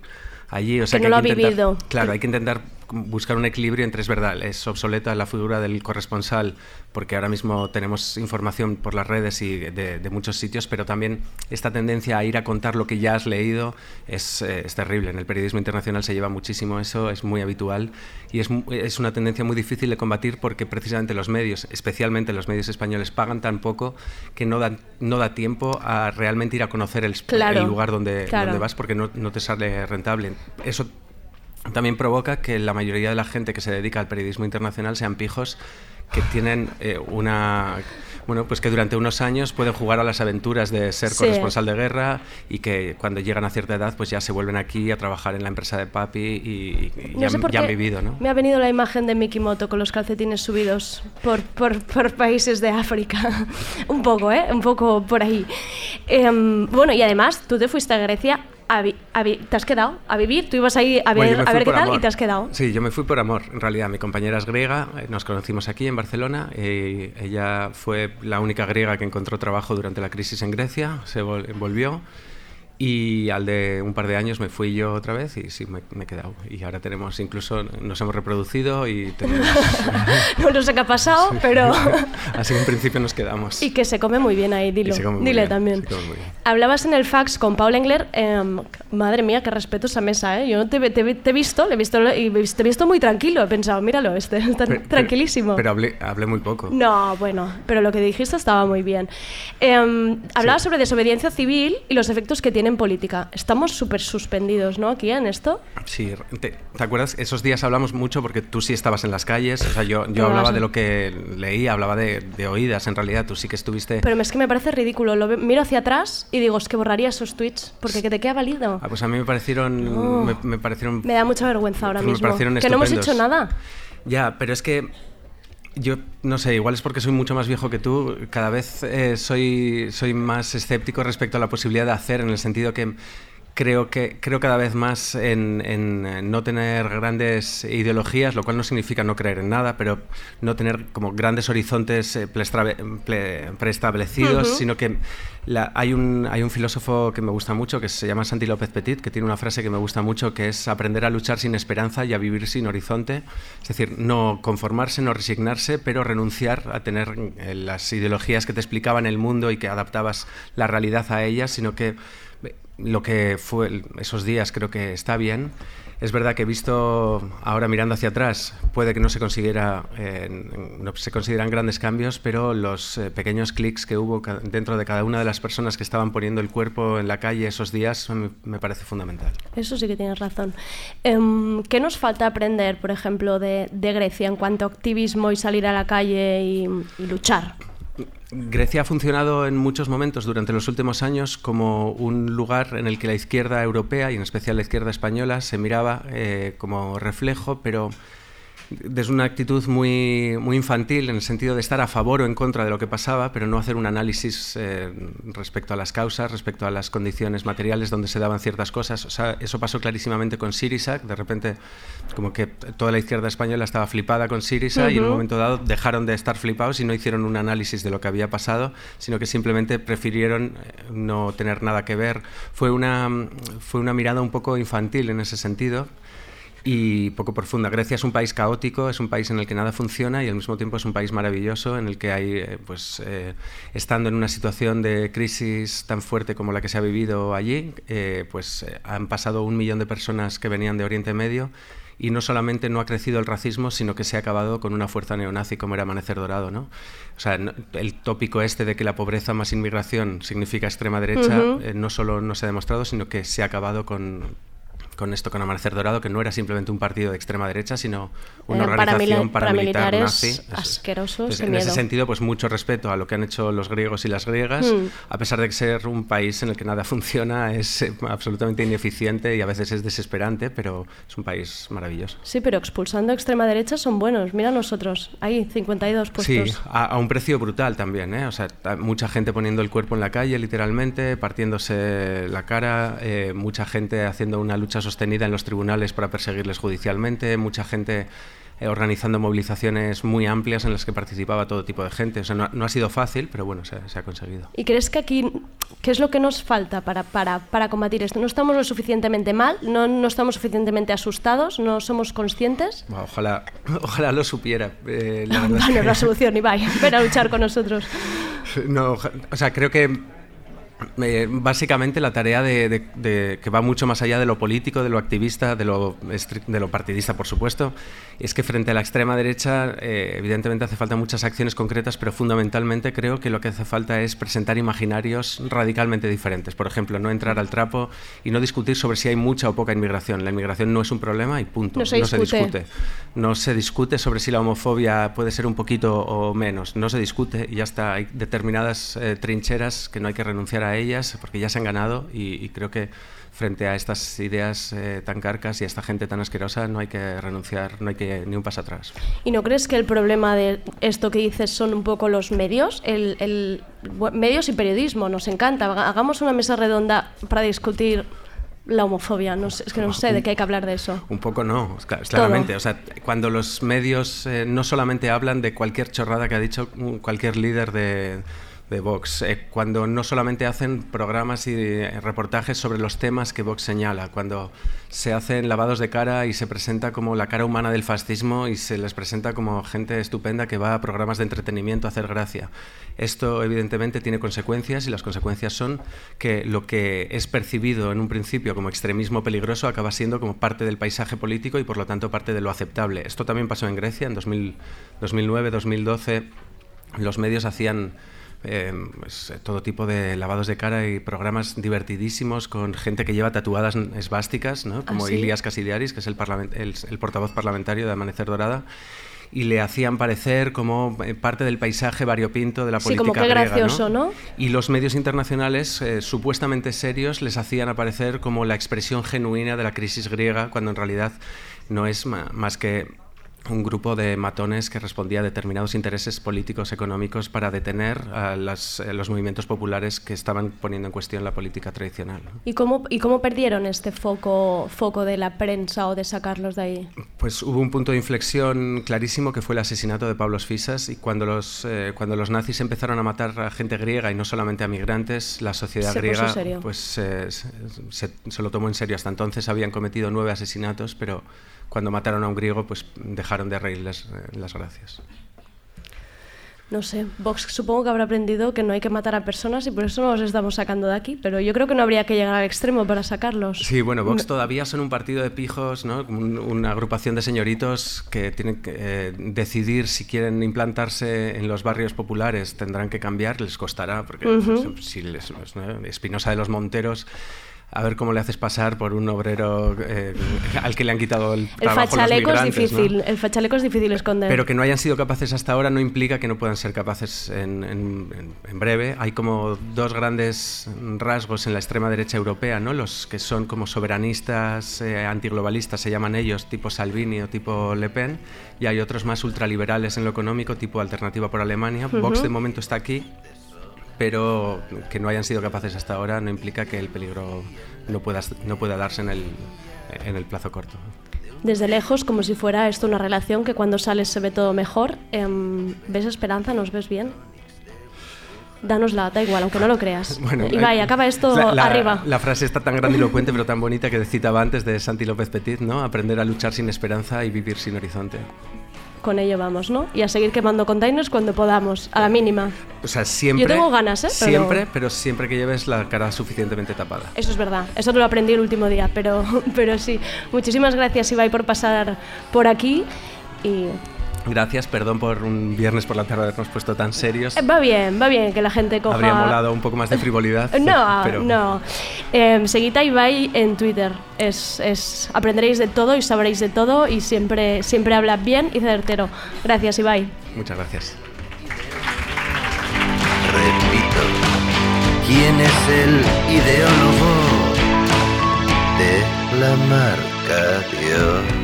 allí. O sea Que que, no hay lo ha que intentar- vivido. Claro, hay que intentar buscar un equilibrio entre, es verdad, es obsoleta la figura del corresponsal, porque ahora mismo tenemos información por las redes y de, de muchos sitios, pero también esta tendencia a ir a contar lo que ya has leído es, eh, es terrible. En el periodismo internacional se lleva muchísimo eso, es muy habitual y es, es una tendencia muy difícil de combatir porque precisamente los medios, especialmente los medios españoles, pagan tan poco que no, dan, no da tiempo a realmente ir a conocer el, Claro, el lugar donde, claro. donde vas porque no, no te sale rentable. Eso también provoca que la mayoría de la gente que se dedica al periodismo internacional sean pijos que tienen eh, una bueno pues que durante unos años pueden jugar a las aventuras de ser Sí. corresponsal de guerra y que cuando llegan a cierta edad pues ya se vuelven aquí a trabajar en la empresa de papi y, y No ya, sé por ya han vivido ¿no? Me ha venido la imagen de Mikimoto con los calcetines subidos por, por, por países de África. un poco, ¿eh? Un poco por ahí. Em, bueno, y además, tú te fuiste a Grecia. A a ¿Te has quedado a vivir? Tú ibas ahí a Bueno, ver, me a ver qué tal amor. y te has quedado. Sí, yo me fui por amor. En realidad, mi compañera es griega, eh, nos conocimos aquí en Barcelona. y ella fue la única griega que encontró trabajo durante la crisis en Grecia, se vol- volvió. Y al de un par de años me fui yo otra vez y sí, me, me he quedado. Y ahora tenemos, incluso nos hemos reproducido y tenemos... no sé qué ha pasado, pero... Así que en principio nos quedamos. y que se come muy bien ahí, dilo. Dile bien, también. Hablabas en el fax con Paul Engler. em, madre mía, qué respeto esa mesa, ¿eh? Yo te, te- te he visto, le he visto y te he visto muy tranquilo. He pensado, míralo, este está Pero- tranquilísimo. Pero hablé, hablé muy poco. No, bueno, pero lo que dijiste estaba muy bien. Em, hablabas sobre desobediencia civil y los efectos que tiene en política. Estamos súper suspendidos, ¿no? Aquí en esto. Sí, te, ¿te acuerdas? Esos días hablamos mucho porque tú sí estabas en las calles. O sea, yo, yo hablaba de lo que leía, hablaba de, de oídas. En realidad, tú sí que estuviste. Pero es que me parece ridículo. Lo miro hacia atrás y digo, es que borraría esos tweets porque que te queda válido. Ah, pues a mí me parecieron. Me, me parecieron. Me da mucha vergüenza ahora me mismo. parecieron Que no hemos hecho nada. Ya, pero es que yo no sé, igual es porque soy mucho más viejo que tú, cada vez eh, soy, soy más escéptico respecto a la posibilidad de hacer, en el sentido que creo que creo cada vez más en, en, eh, no tener grandes ideologías, lo cual no significa no creer en nada, pero no tener como grandes horizontes eh, preestablecidos, Ujú. sino que la- hay, un, hay un filósofo que me gusta mucho, que se llama Santi López Petit, que tiene una frase que me gusta mucho, que es aprender a luchar sin esperanza y a vivir sin horizonte. Es decir, no conformarse, no resignarse, pero renunciar a tener eh, las ideologías que te explicaban el mundo y que adaptabas la realidad a ellas, sino que lo que fue esos días creo que está bien. Es verdad que visto ahora mirando hacia atrás, puede que no se consiguiera, eh, no se consideran grandes cambios, pero los eh, pequeños clics que hubo dentro de cada una de las personas que estaban poniendo el cuerpo en la calle esos días me, me parece fundamental. Eso sí que tienes razón. Em, ¿Qué nos falta aprender, por ejemplo, de, de Grecia en cuanto a activismo y salir a la calle y, y luchar? Grecia ha funcionado en muchos momentos durante los últimos años como un lugar en el que la izquierda europea y en especial la izquierda española se miraba eh, como reflejo, pero desde una actitud muy, muy infantil en el sentido de estar a favor o en contra de lo que pasaba, pero no hacer un análisis eh, respecto a las causas, respecto a las condiciones materiales donde se daban ciertas cosas. O sea, eso pasó clarísimamente con Syriza, de repente como que toda la izquierda española estaba flipada con Syriza y en un momento dado dejaron de estar flipados y no hicieron un análisis de lo que había pasado, sino que simplemente prefirieron eh, no tener nada que ver. Fue una, fue una mirada un poco infantil en ese sentido. Y poco profunda. Grecia es un país caótico, es un país en el que nada funciona y al mismo tiempo es un país maravilloso en el que hay, eh, pues, eh, estando en una situación de crisis tan fuerte como la que se ha vivido allí, eh, pues eh, han pasado un millón de personas que venían de Oriente Medio y no solamente no ha crecido el racismo, sino que se ha acabado con una fuerza neonazi como era Amanecer Dorado. ¿no? O sea, no- el tópico este de que la pobreza más inmigración significa extrema derecha Ujú. eh, no solo no se ha demostrado, sino que se ha acabado con, con esto, con Amanecer Dorado, que no era simplemente un partido de extrema derecha, sino una Eran organización paramilitar paramilitares nazi. Asquerosos, Entonces, en ese miedo. sentido, pues mucho respeto a lo que han hecho los griegos y las griegas, Hmm. a pesar de ser un país en el que nada funciona, es eh, absolutamente ineficiente y a veces es desesperante, pero es un país maravilloso. Sí, pero expulsando a extrema derecha son buenos. Mira nosotros, ahí, 52 puestos. Sí, a, a un precio brutal también, ¿eh? O sea, mucha gente poniendo el cuerpo en la calle, literalmente, partiéndose la cara, eh, mucha gente haciendo una lucha sostenida en los tribunales para perseguirles judicialmente, mucha gente eh, organizando movilizaciones muy amplias en las que participaba todo tipo de gente. O sea, no, no ha sido fácil, pero bueno, se, se ha conseguido. ¿Y crees que aquí, qué es lo que nos falta para, para, para combatir esto? ¿No estamos lo suficientemente mal? ¿No, ¿No estamos suficientemente asustados? ¿No somos conscientes? Buah, Ojalá, ojalá lo supiera. eh, la Bueno, que- la solución, Ibai, ven a luchar con nosotros. No, o sea, creo que eh, básicamente la tarea de, de- de- que va mucho más allá de lo político, de lo activista, de lo, de lo partidista, por supuesto, es que frente a la extrema derecha, eh, evidentemente hace falta muchas acciones concretas, pero fundamentalmente creo que lo que hace falta es presentar imaginarios radicalmente diferentes. Por ejemplo, no entrar al trapo y no discutir sobre si hay mucha o poca inmigración. La inmigración no es un problema y punto. No se discute. discute. No se discute sobre si la homofobia puede ser un poquito o menos. No se discute y ya está. Hay determinadas eh, trincheras que no hay que renunciar a ellas porque ya se han ganado y, y creo que frente a estas ideas eh, tan carcas y a esta gente tan asquerosa no hay que renunciar, no hay que ni un paso atrás. ¿Y no crees que el problema de esto que dices son un poco los medios? El, el- medios y periodismo, nos encanta. Haga- Hagamos una mesa redonda para discutir la homofobia. No sé, es que no sé de qué hay que hablar de eso. Un poco no, cla- claramente. O sea, cuando los medios eh, no solamente hablan de cualquier chorrada que ha dicho mm, cualquier líder de, de Vox, eh, cuando no solamente hacen programas y eh, reportajes sobre los temas que Vox señala, cuando se hacen lavados de cara y se presenta como la cara humana del fascismo y se les presenta como gente estupenda que va a programas de entretenimiento a hacer gracia. Esto evidentemente tiene consecuencias y las consecuencias son que lo que es percibido en un principio como extremismo peligroso acaba siendo como parte del paisaje político y por lo tanto parte de lo aceptable. Esto también pasó en Grecia en 2000 2009, 2012. Los medios hacían eh, pues, todo tipo de lavados de cara y programas divertidísimos con gente que lleva tatuadas esvásticas, ¿no? como sí? Ilias Casidiaris, que es el, el- el portavoz parlamentario de Amanecer Dorada. Y le hacían parecer como eh, parte del paisaje variopinto de la Sí, política como qué griega, gracioso, ¿no? y los medios internacionales, eh, supuestamente serios, les hacían aparecer como la expresión genuina de la crisis griega, cuando en realidad no es más que un grupo de matones que respondía a determinados intereses políticos, económicos, para detener a las- eh, los movimientos populares que estaban poniendo en cuestión la política tradicional. ¿Y cómo, ¿Y cómo perdieron este foco, foco de la prensa o de sacarlos de ahí? Pues hubo un punto de inflexión clarísimo que fue el asesinato de Pablos Fisas y cuando los, eh, cuando los nazis empezaron a matar a gente griega y no solamente a migrantes, la sociedad Se griega pues eh, se, se- se lo tomó en serio. Hasta entonces habían cometido nueve asesinatos, pero cuando mataron a un griego pues dejaron de reírles eh, las gracias. No sé, Vox supongo que habrá aprendido que no hay que matar a personas y por eso nos estamos sacando de aquí, pero yo creo que no habría que llegar al extremo para sacarlos. Sí, bueno, Vox No- todavía son un partido de pijos, ¿no? Un- una agrupación de señoritos que tienen que eh, decidir si quieren implantarse en los barrios populares, tendrán que cambiar, les costará, porque Ujú. pues, si les, ¿no? Espinosa de los Monteros, a ver cómo le haces pasar por un obrero eh, al que le han quitado el El trabajo los fachaleco es migrantes, ¿no? difícil, el fachaleco es difícil esconder. Pero que no hayan sido capaces hasta ahora no implica que no puedan ser capaces en, en- en- breve. Hay como dos grandes rasgos en la extrema derecha europea, ¿no? Los que son como soberanistas, eh, antiglobalistas, se llaman ellos, tipo Salvini o tipo Le Pen, y hay otros más ultraliberales en lo económico, tipo Alternativa por Alemania. Vox Ujú. de momento está aquí, pero que no hayan sido capaces hasta ahora no implica que el peligro no pueda, no pueda darse en el, en el plazo corto. Desde lejos, como si fuera esto una relación que cuando sales se ve todo mejor, em, ¿ves esperanza? ¿Nos ves bien? Danosla, da igual, aunque no lo creas. Bueno, Ibai, eh, acaba esto la- la- arriba. La frase está tan grandilocuente pero tan bonita que citaba antes de Santi López Petit, ¿no? Aprender a luchar sin esperanza y vivir sin horizonte. Con ello vamos, ¿no? Y a seguir quemando containers cuando podamos, a la mínima. O sea, siempre. Yo tengo ganas, ¿eh? Pero- Siempre, pero siempre que lleves la cara suficientemente tapada. Eso es verdad, eso te lo aprendí el último día, pero, pero sí. Muchísimas gracias, Ibai, por pasar por aquí. Y Gracias, perdón por un viernes por la tarde habernos puesto tan serios. eh, va bien, va bien que la gente coja... Habría molado un poco más de frivolidad. No, pero no. Eh, seguid a Ibai en Twitter. Es, es, aprenderéis de todo y sabréis de todo y siempre, siempre habla bien y certero. Gracias, Ibai. Muchas gracias. Repito, ¿quién es el ideólogo de la marca Dios?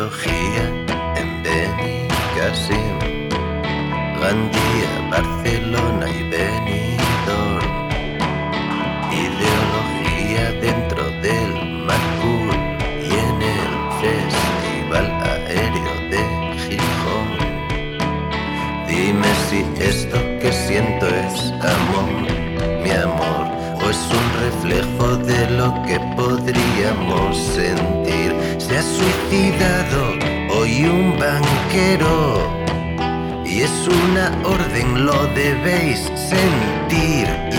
Ideología en Benicassim, Gandía, Barcelona y Benidorm. Ideología dentro del Macul y en el Festival Aéreo de Gijón. Dime si esto que siento es amor, mi amor, o es un reflejo de lo que podríamos sentir. Ha suicidado hoy un banquero y es una orden, lo debéis sentir.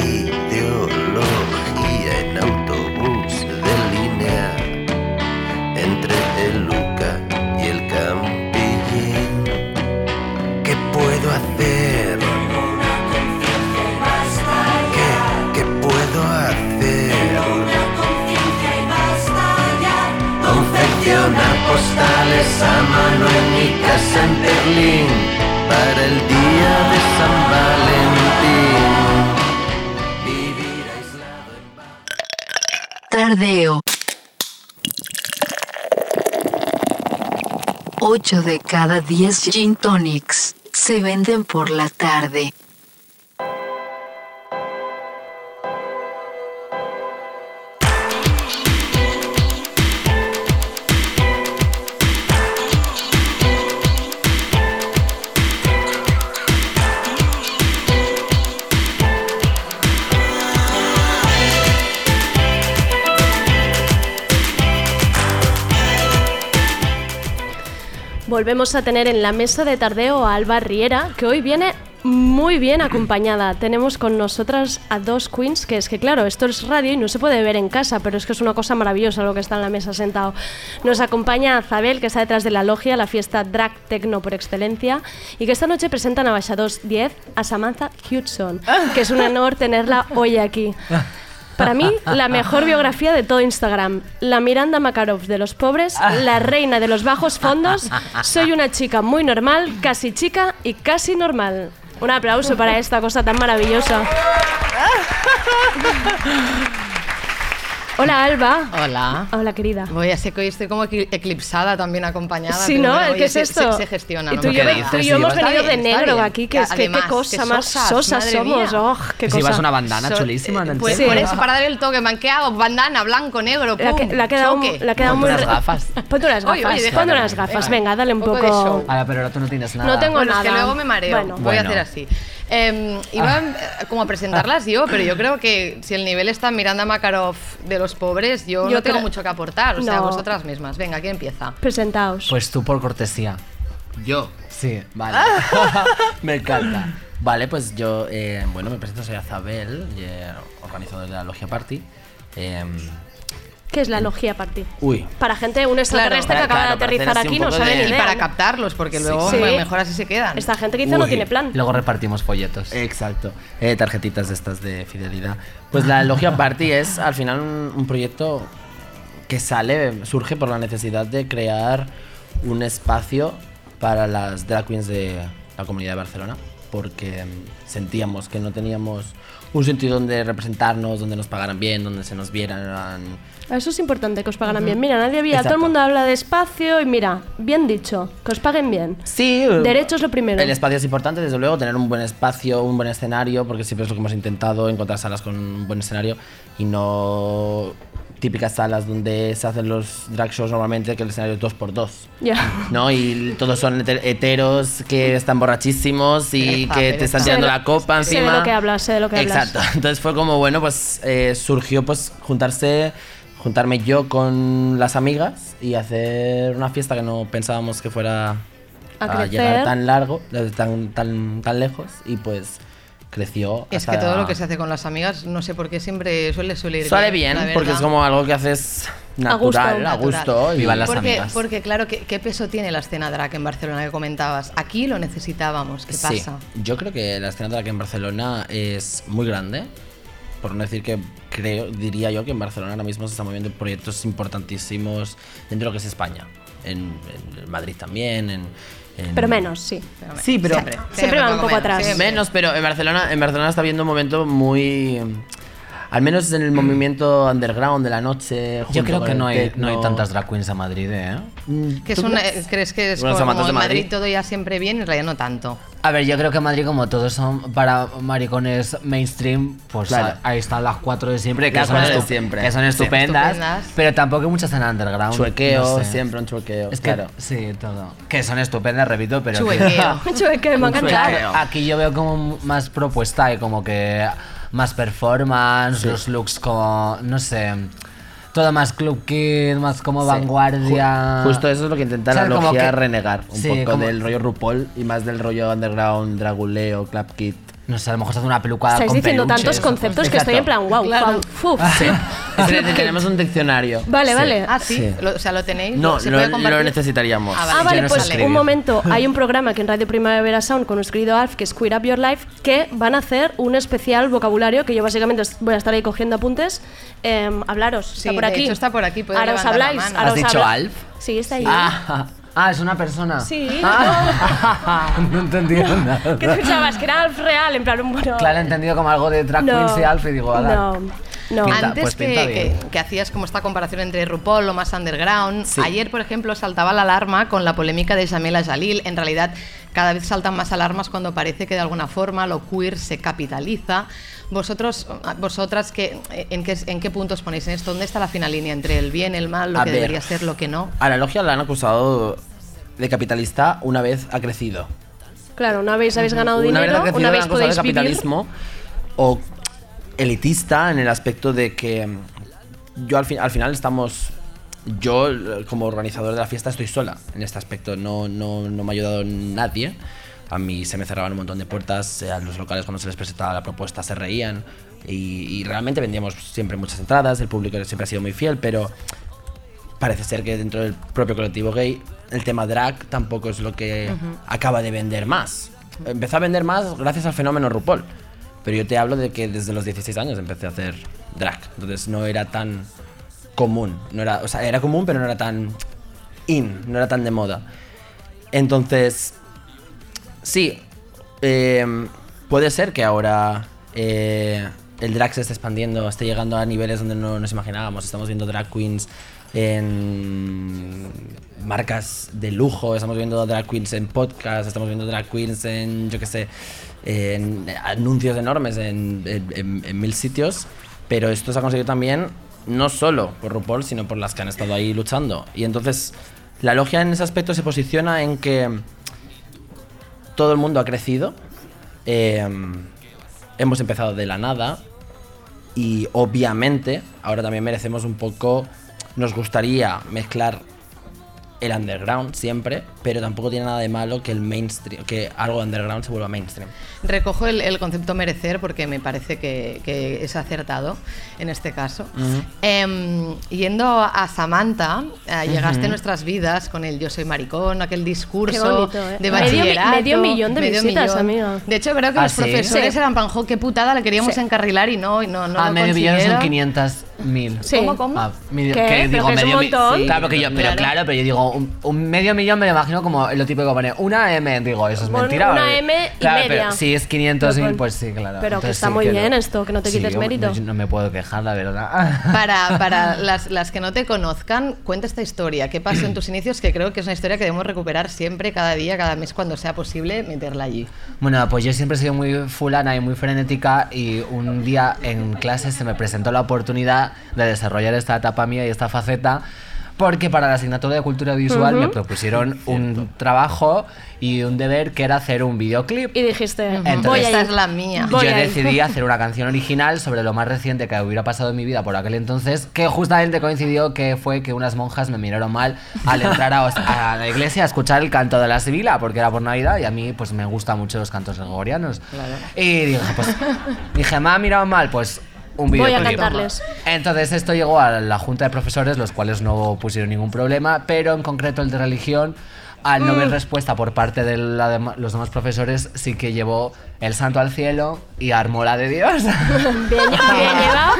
Confecciona postales a mano en mi casa en Berlín para el día de San Valentín. Vivir aislado Tardeo. 8 de cada 10 gin tonics se venden por la tarde. Volvemos a tener en la mesa de tardeo a Alba Riera, que hoy viene muy bien acompañada. Tenemos con nosotras a dos queens, que es que claro, esto es radio y no se puede ver en casa, pero es que es una cosa maravillosa lo que está en la mesa sentado. Nos acompaña Zabel, que está detrás de la logia, la fiesta drag techno por excelencia, y que esta noche presentan a Baixados 10 a Samantha Hudson, que es un honor tenerla hoy aquí. Para mí, la mejor biografía de todo Instagram. La Miranda Makarov de los pobres, la reina de los bajos fondos. Soy una chica muy normal, casi chica y casi normal. Un aplauso para esta cosa tan maravillosa. Hola, Alba. Hola. Hola, querida. Voy a ser que hoy estoy como eclipsada también acompañada. Sí, ¿no? bueno, ¿El oye, qué es se- esto? Se, se gestiona. Y ¿no? tú y yo, tú y yo hemos venido de negro aquí, que es que qué cosa más madre somos. Oh, qué Si cosa. llevas una bandana So- chulísima. eh. Pues Sí. por eso, para dar el toque, quedado bandana, blanco, negro, La, pum, que- la ha quedado, la ha quedado muy... unas gafas. Ponte unas gafas. oye, Ponte unas gafas. Venga, dale un poco. Vale, pero ahora tú no tienes nada. No tengo es nada. que luego me mareo. Voy a hacer así. Eh, iba eh, como a presentarlas yo, pero yo creo que si el nivel está Miranda Makarov de los pobres, yo, Yo no tengo mucho que aportar. O sea, vosotras mismas. Venga, ¿quién empieza? Presentaos. Pues tú por cortesía. Yo. Sí, vale. me encanta. Vale, pues yo, eh, bueno, me presento, soy Azabel, eh, organizador de la Logia Party. ¿Qué es la logia party? uy, Para gente, un extraterrestre Claro, que acaba claro, de para aterrizar aquí no sabe de- ni Y para captarlos, porque Sí, luego sí. me- mejor así se quedan. Esta gente que dice no Uy. tiene plan. Luego repartimos folletos. Exacto. Eh, tarjetitas de estas de fidelidad. Pues la Logia Party es al final un, un proyecto que sale, surge por la necesidad de crear un espacio para las drag queens de la comunidad de Barcelona. porque mm, sentíamos que no teníamos un sitio donde representarnos, donde nos pagaran bien, donde se nos vieran. Eso es importante, que os pagaran bien. Mira, nadie había, todo el mundo habla de espacio y mira, bien dicho, que os paguen bien. Sí, Derecho es lo primero. El espacio es importante, desde luego, tener un buen espacio, un buen escenario, porque siempre es lo que hemos intentado, encontrar salas con un buen escenario y no típicas salas donde se hacen los drag shows normalmente, que el escenario es 2x2. Ya. ¿no? Y todos son heter- heteros que están borrachísimos y que te están Sé tirando la copa Sé encima. de lo que hablas, sé de lo que hablas. Exacto. Entonces fue como, bueno, pues eh, surgió pues juntarse, juntarme yo con las amigas y hacer una fiesta que no pensábamos que fuera A llegar tan largo, tan, tan, tan lejos y pues creció. Es hasta- que todo lo que se hace con las amigas, no sé por qué siempre suele, suele ir Sale la bien, porque es como algo que haces A gusto. natural, a gusto. Natural. y Vivan las porque, amigas. porque claro, ¿qué, qué peso tiene la escena drag en Barcelona que comentabas? Aquí lo necesitábamos, ¿qué Sí, pasa? yo creo que la escena drag en Barcelona es muy grande. Por no decir que creo, diría yo que en Barcelona ahora mismo se están moviendo proyectos importantísimos dentro de lo que es España. En, en Madrid también, en, en- Pero menos, sí. Sí, pero Siempre. Siempre van un poco menos, atrás. siempre. menos, pero en Barcelona, en Barcelona está habiendo un momento muy al menos en el movimiento underground de la noche. Yo creo que no hay, no hay tantas drag queens a Madrid, ¿eh? Que es ¿Tú una- crees? ¿Crees que es como en Madrid Madrid. todo ya siempre bien? En realidad no tanto. A ver, yo creo que en Madrid, como todos son para maricones mainstream, pues Claro. ahí están las cuatro de siempre, que, Las son, de siempre. que son Sí. estupendas, Estupendas. pero tampoco hay muchas en underground. Chuequeo, no sé. siempre un chuequeo. Es que, claro. sí, todo. Que son estupendas, repito, pero... que- Chuequeo. Chueque, me. Claro, aquí yo veo como más propuesta y como que más performance, los looks como, no sé, todo más club kid, más como Sí. vanguardia. Ju- Justo eso es lo que intenta la renegar. Un Sí, poco como- del rollo RuPaul y más del rollo underground, draguleo, clap kit. No sé, a lo mejor se hace una peluca Estáis con diciendo peluches. tantos conceptos que estoy en plan, wow, Claro. wow, uf. Espérate, tenemos un diccionario. Vale, Sí. vale. Ah, sí. Sí. Lo- o sea, lo tenéis. No, ¿Se lo, puede lo necesitaríamos. Ah, vale. Ah, vale, pues un momento. Hay un programa que en Radio Primavera Sound con nuestro querido Alf, que es Queer Up Your Life, que van a hacer un especial vocabulario que yo básicamente voy a estar ahí cogiendo apuntes. Em, hablaros, Sí, está por de aquí. hecho está por aquí, Ahora os levantar la habláis. mano. ahora ¿Has os dicho habla- Alf? Sí, está ahí. Ah, ah, es una persona. Sí. Ah, no he entendido nada. ¿Qué te pensabas? Que era Alf real, en plan, bueno. Claro, he entendido como algo de drag No. queens y Alf y digo, ala. No, no. Pinta- Antes pues que, que- que hacías como esta comparación entre RuPaul o más underground, Sí. ayer, por ejemplo, saltaba la alarma con la polémica de Jamila Jalil. En realidad, cada vez saltan más alarmas cuando parece que de alguna forma lo queer se capitaliza. Vosotros, vosotras, ¿qué, en, qué, ¿en qué puntos ponéis en esto? ¿Dónde está la fina línea entre el bien, el mal, lo A que ver. debería ser, lo que no? A la logia la han acusado de capitalista una vez ha crecido. Claro, una vez habéis ganado una vez dinero, ha crecido una vez acusado de podéis vivir. capitalismo o elitista en el aspecto de que mm, yo al, fin- al final estamos yo eh, como organizador de la fiesta estoy sola en este aspecto no, no, no me ha ayudado nadie a mí se me cerraban un montón de puertas eh, a los locales cuando se les presentaba la propuesta se reían y, y realmente vendíamos siempre muchas entradas el público siempre ha sido muy fiel pero parece ser que dentro del propio colectivo gay el tema drag tampoco es lo que acaba de vender más. Empezó a vender más gracias al fenómeno RuPaul. Pero yo te hablo de que desde los 16 años empecé a hacer drag. Entonces no era tan común. No era, o sea, era común, pero no era tan in, no era tan de moda. Entonces, sí, eh, puede ser que ahora eh, el drag se esté expandiendo, esté llegando a niveles donde no nos imaginábamos. Estamos viendo drag queens en marcas de lujo, estamos viendo drag queens en podcasts, estamos viendo drag queens en, yo qué sé, en anuncios enormes en, en- en- mil sitios. Pero esto se ha conseguido también no solo por RuPaul, sino por las que han estado ahí luchando. Y entonces la logia en ese aspecto se posiciona en que todo el mundo ha crecido. eh, hemos empezado de la nada. Y obviamente ahora también merecemos un poco. Nos gustaría mezclar el underground siempre, pero tampoco tiene nada de malo que el mainstream, que algo underground se vuelva mainstream. Recojo el, el concepto merecer porque me parece que, que es acertado en este caso. Em, yendo a Samantha, eh, llegaste Ujú. a nuestras vidas con el Yo soy maricón, aquel discurso bonito, ¿eh? de Medio mi- bachillerato. medio millón de visitas, amiga. De hecho, creo que ¿Ah, los sí? profesores Sí. eran pan, jo, qué putada, le queríamos Sí. encarrilar y no, y no, no ah, lo medio millón son consiguieron. 500. Mil. Sí. ¿Cómo, cómo? Ah, medio- ¿Qué? que digo que es un medio mi- montón. sí, claro, que yo, pero Claro. claro, pero yo digo un, un medio millón me lo imagino como lo típico que pone una M, digo, eso es Pon mentira. una M y claro, media. Pero si es 500 Pero mil, pues sí, claro. Pero que está sí muy bien esto, que no te Sí, quites yo mérito. No, no me puedo quejar, la verdad. Para, para las, las que no te conozcan, cuenta esta historia. ¿Qué pasó en tus inicios? Que creo que es una historia que debemos recuperar siempre, cada día, cada mes, cuando sea posible, meterla allí. Bueno, pues yo siempre he sido muy fulana y muy frenética y un día en clase se me presentó la oportunidad de desarrollar esta etapa mía y esta faceta porque para la asignatura de cultura visual Ujú. me propusieron un trabajo y un deber que era hacer un videoclip. Y dijiste, Entonces, voy a Esta es la mía. Voy yo decidí hacer una canción original sobre lo más reciente que hubiera pasado en mi vida por aquel entonces, que justamente coincidió que fue que unas monjas me miraron mal al entrar a, a la iglesia a escuchar el canto de la Sibila, porque era por Navidad y a mí pues me gustan mucho los cantos gregorianos. Y dije, pues, dije, me ha mirado mal, pues un Voy a cantarles. Entonces esto llegó a la junta de profesores, los cuales no pusieron ningún problema, pero en concreto el de religión, al no ver Mm. respuesta por parte de la los demás profesores, sí que llevó el santo al cielo y armó la de Dios. Bien, bien llevado.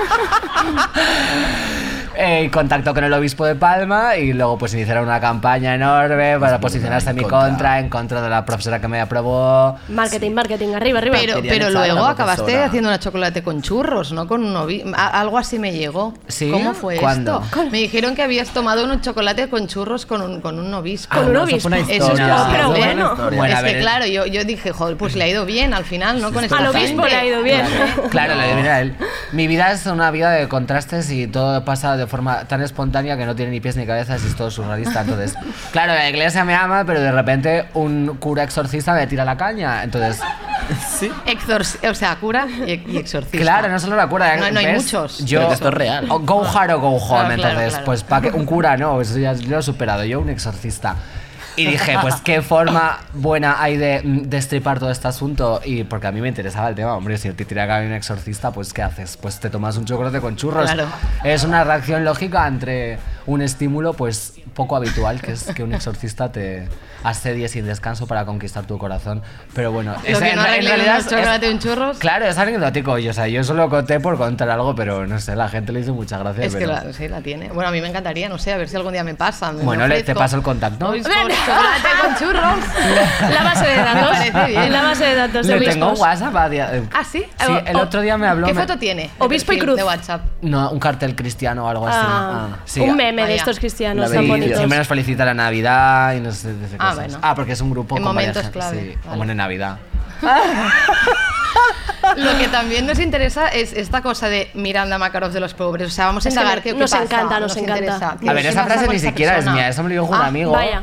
Eh, contactó con el obispo de Palma y luego pues iniciaron una campaña enorme para posicionarse en mi contra, en contra de la profesora que me aprobó. Marketing, marketing, arriba, arriba. Pero, pero a luego acabaste haciendo una chocolate con churros, ¿no? Con un a- Algo así me llegó. ¿Sí? ¿Cómo fue ¿Cuándo? esto? Me dijeron que habías tomado un chocolate con churros con un, con un obispo. Con un no, eso obispo. fue una Eso historia. es No, pero eso bueno. Bueno, a es que claro, yo, yo dije, joder, pues le ha ido bien al final, ¿no? Con Al obispo le ha ido bien. Claro, lo adivina él. Mi vida es una vida de contrastes y todo pasa de forma tan espontánea que no tiene ni pies ni cabezas y es todo surrealista. Entonces, claro, la iglesia me ama, pero de repente un cura exorcista me tira la caña. Entonces, Exorci- o sea, cura y, exorcista. claro, no solo la cura. No, no hay muchos. Yo, Pero esto es real. o Go hard o go home. Claro, claro, entonces, claro. pues para que un cura no, eso ya lo he superado. Yo un exorcista. Y dije, pues qué forma buena hay de mm, destripar todo este asunto. Y porque a mí me interesaba el tema, hombre, si te tira a un exorcista, pues ¿qué haces? Pues te tomas un chocolate con churros. Claro. Es una reacción lógica entre un estímulo pues poco habitual, que es que un exorcista te asedie sin descanso para conquistar tu corazón. Pero bueno, Lo que no arregla un es- chocolate y un churros. Claro, es anecdótico. Y, o sea, yo solo conté por contar algo, pero no sé, la gente le hizo mucha gracia. Es que pero- la, sí, la tiene. Bueno, a mí me encantaría, no sé, a ver si algún día me pasa. me- Bueno, me le- te paso el contacto. Obispo, chocolate con churros. La base de datos. Me parece bien. En la base de datos de Le tengo obispos. WhatsApp a dia- eh, ¿Ah, sí? Sí, el O- otro día me habló. ¿Qué me- foto tiene? Obispo y cruz. De WhatsApp. No, un cartel cristiano o algo así. Ah, Sí, un meme de Vaya. estos cristianos tan bonitos. Siempre nos felicita la Navidad y no sé de Ah, cosas. bueno. Ah, porque es un grupo En con varias momentos gente, clave, Sí, vale. como en Navidad. Lo que también nos interesa es esta cosa de Miranda Makarov de los pobres. O sea, vamos a Es que indagar qué, qué nos pasa, encanta, nos encanta. interesa. ¿Qué- A ver, qué esa frase ni siquiera es persona? mía, eso me lo dijo un Ah, amigo. Vaya.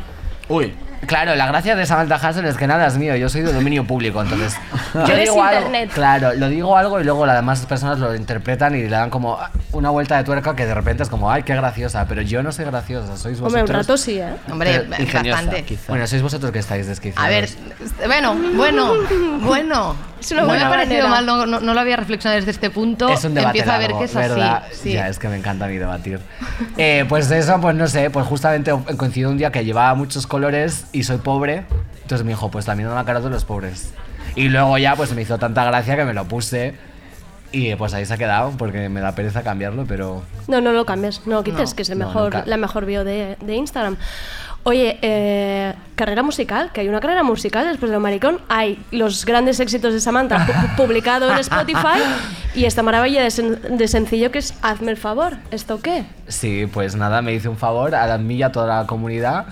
Uy. Claro, la gracia de Samantha Hudson es que nada es mío, yo soy de dominio público, entonces yo Eres digo algo, internet. claro, lo digo algo y luego las demás personas lo interpretan y le dan como una vuelta de tuerca que de repente es como, ay, qué graciosa, pero yo no soy graciosa, sois vosotros. Hombre, un rato sí, ¿eh? Hombre, bastante. quizá. Bueno, sois vosotros que estáis desquiciados. A ver, bueno, bueno, bueno. Es una no me buena ha parecido mal, no, no- no lo había reflexionado desde este punto. es un debate Empiezo a ver largo, que es ¿verdad? así. Sí. Ya, es que me encanta a mí debatir. Eh, pues eso, pues no sé, pues justamente coincidió un día que llevaba muchos colores y soy pobre, entonces me dijo, pues también una cara de los pobres. Y luego ya pues me hizo tanta gracia que me lo puse y pues ahí se ha quedado porque me da pereza cambiarlo, pero No, no lo cambies, no lo quites, No, que es el no, mejor, la mejor bio de, de Instagram. Oye, eh, carrera musical, que hay una carrera musical después de lo maricón. Hay los grandes éxitos de Samantha pu- publicado en Spotify y esta maravilla de, sen- de sencillo que es Hazme el favor. ¿Esto qué? sí, pues nada, me hice un favor a mí y a toda la comunidad.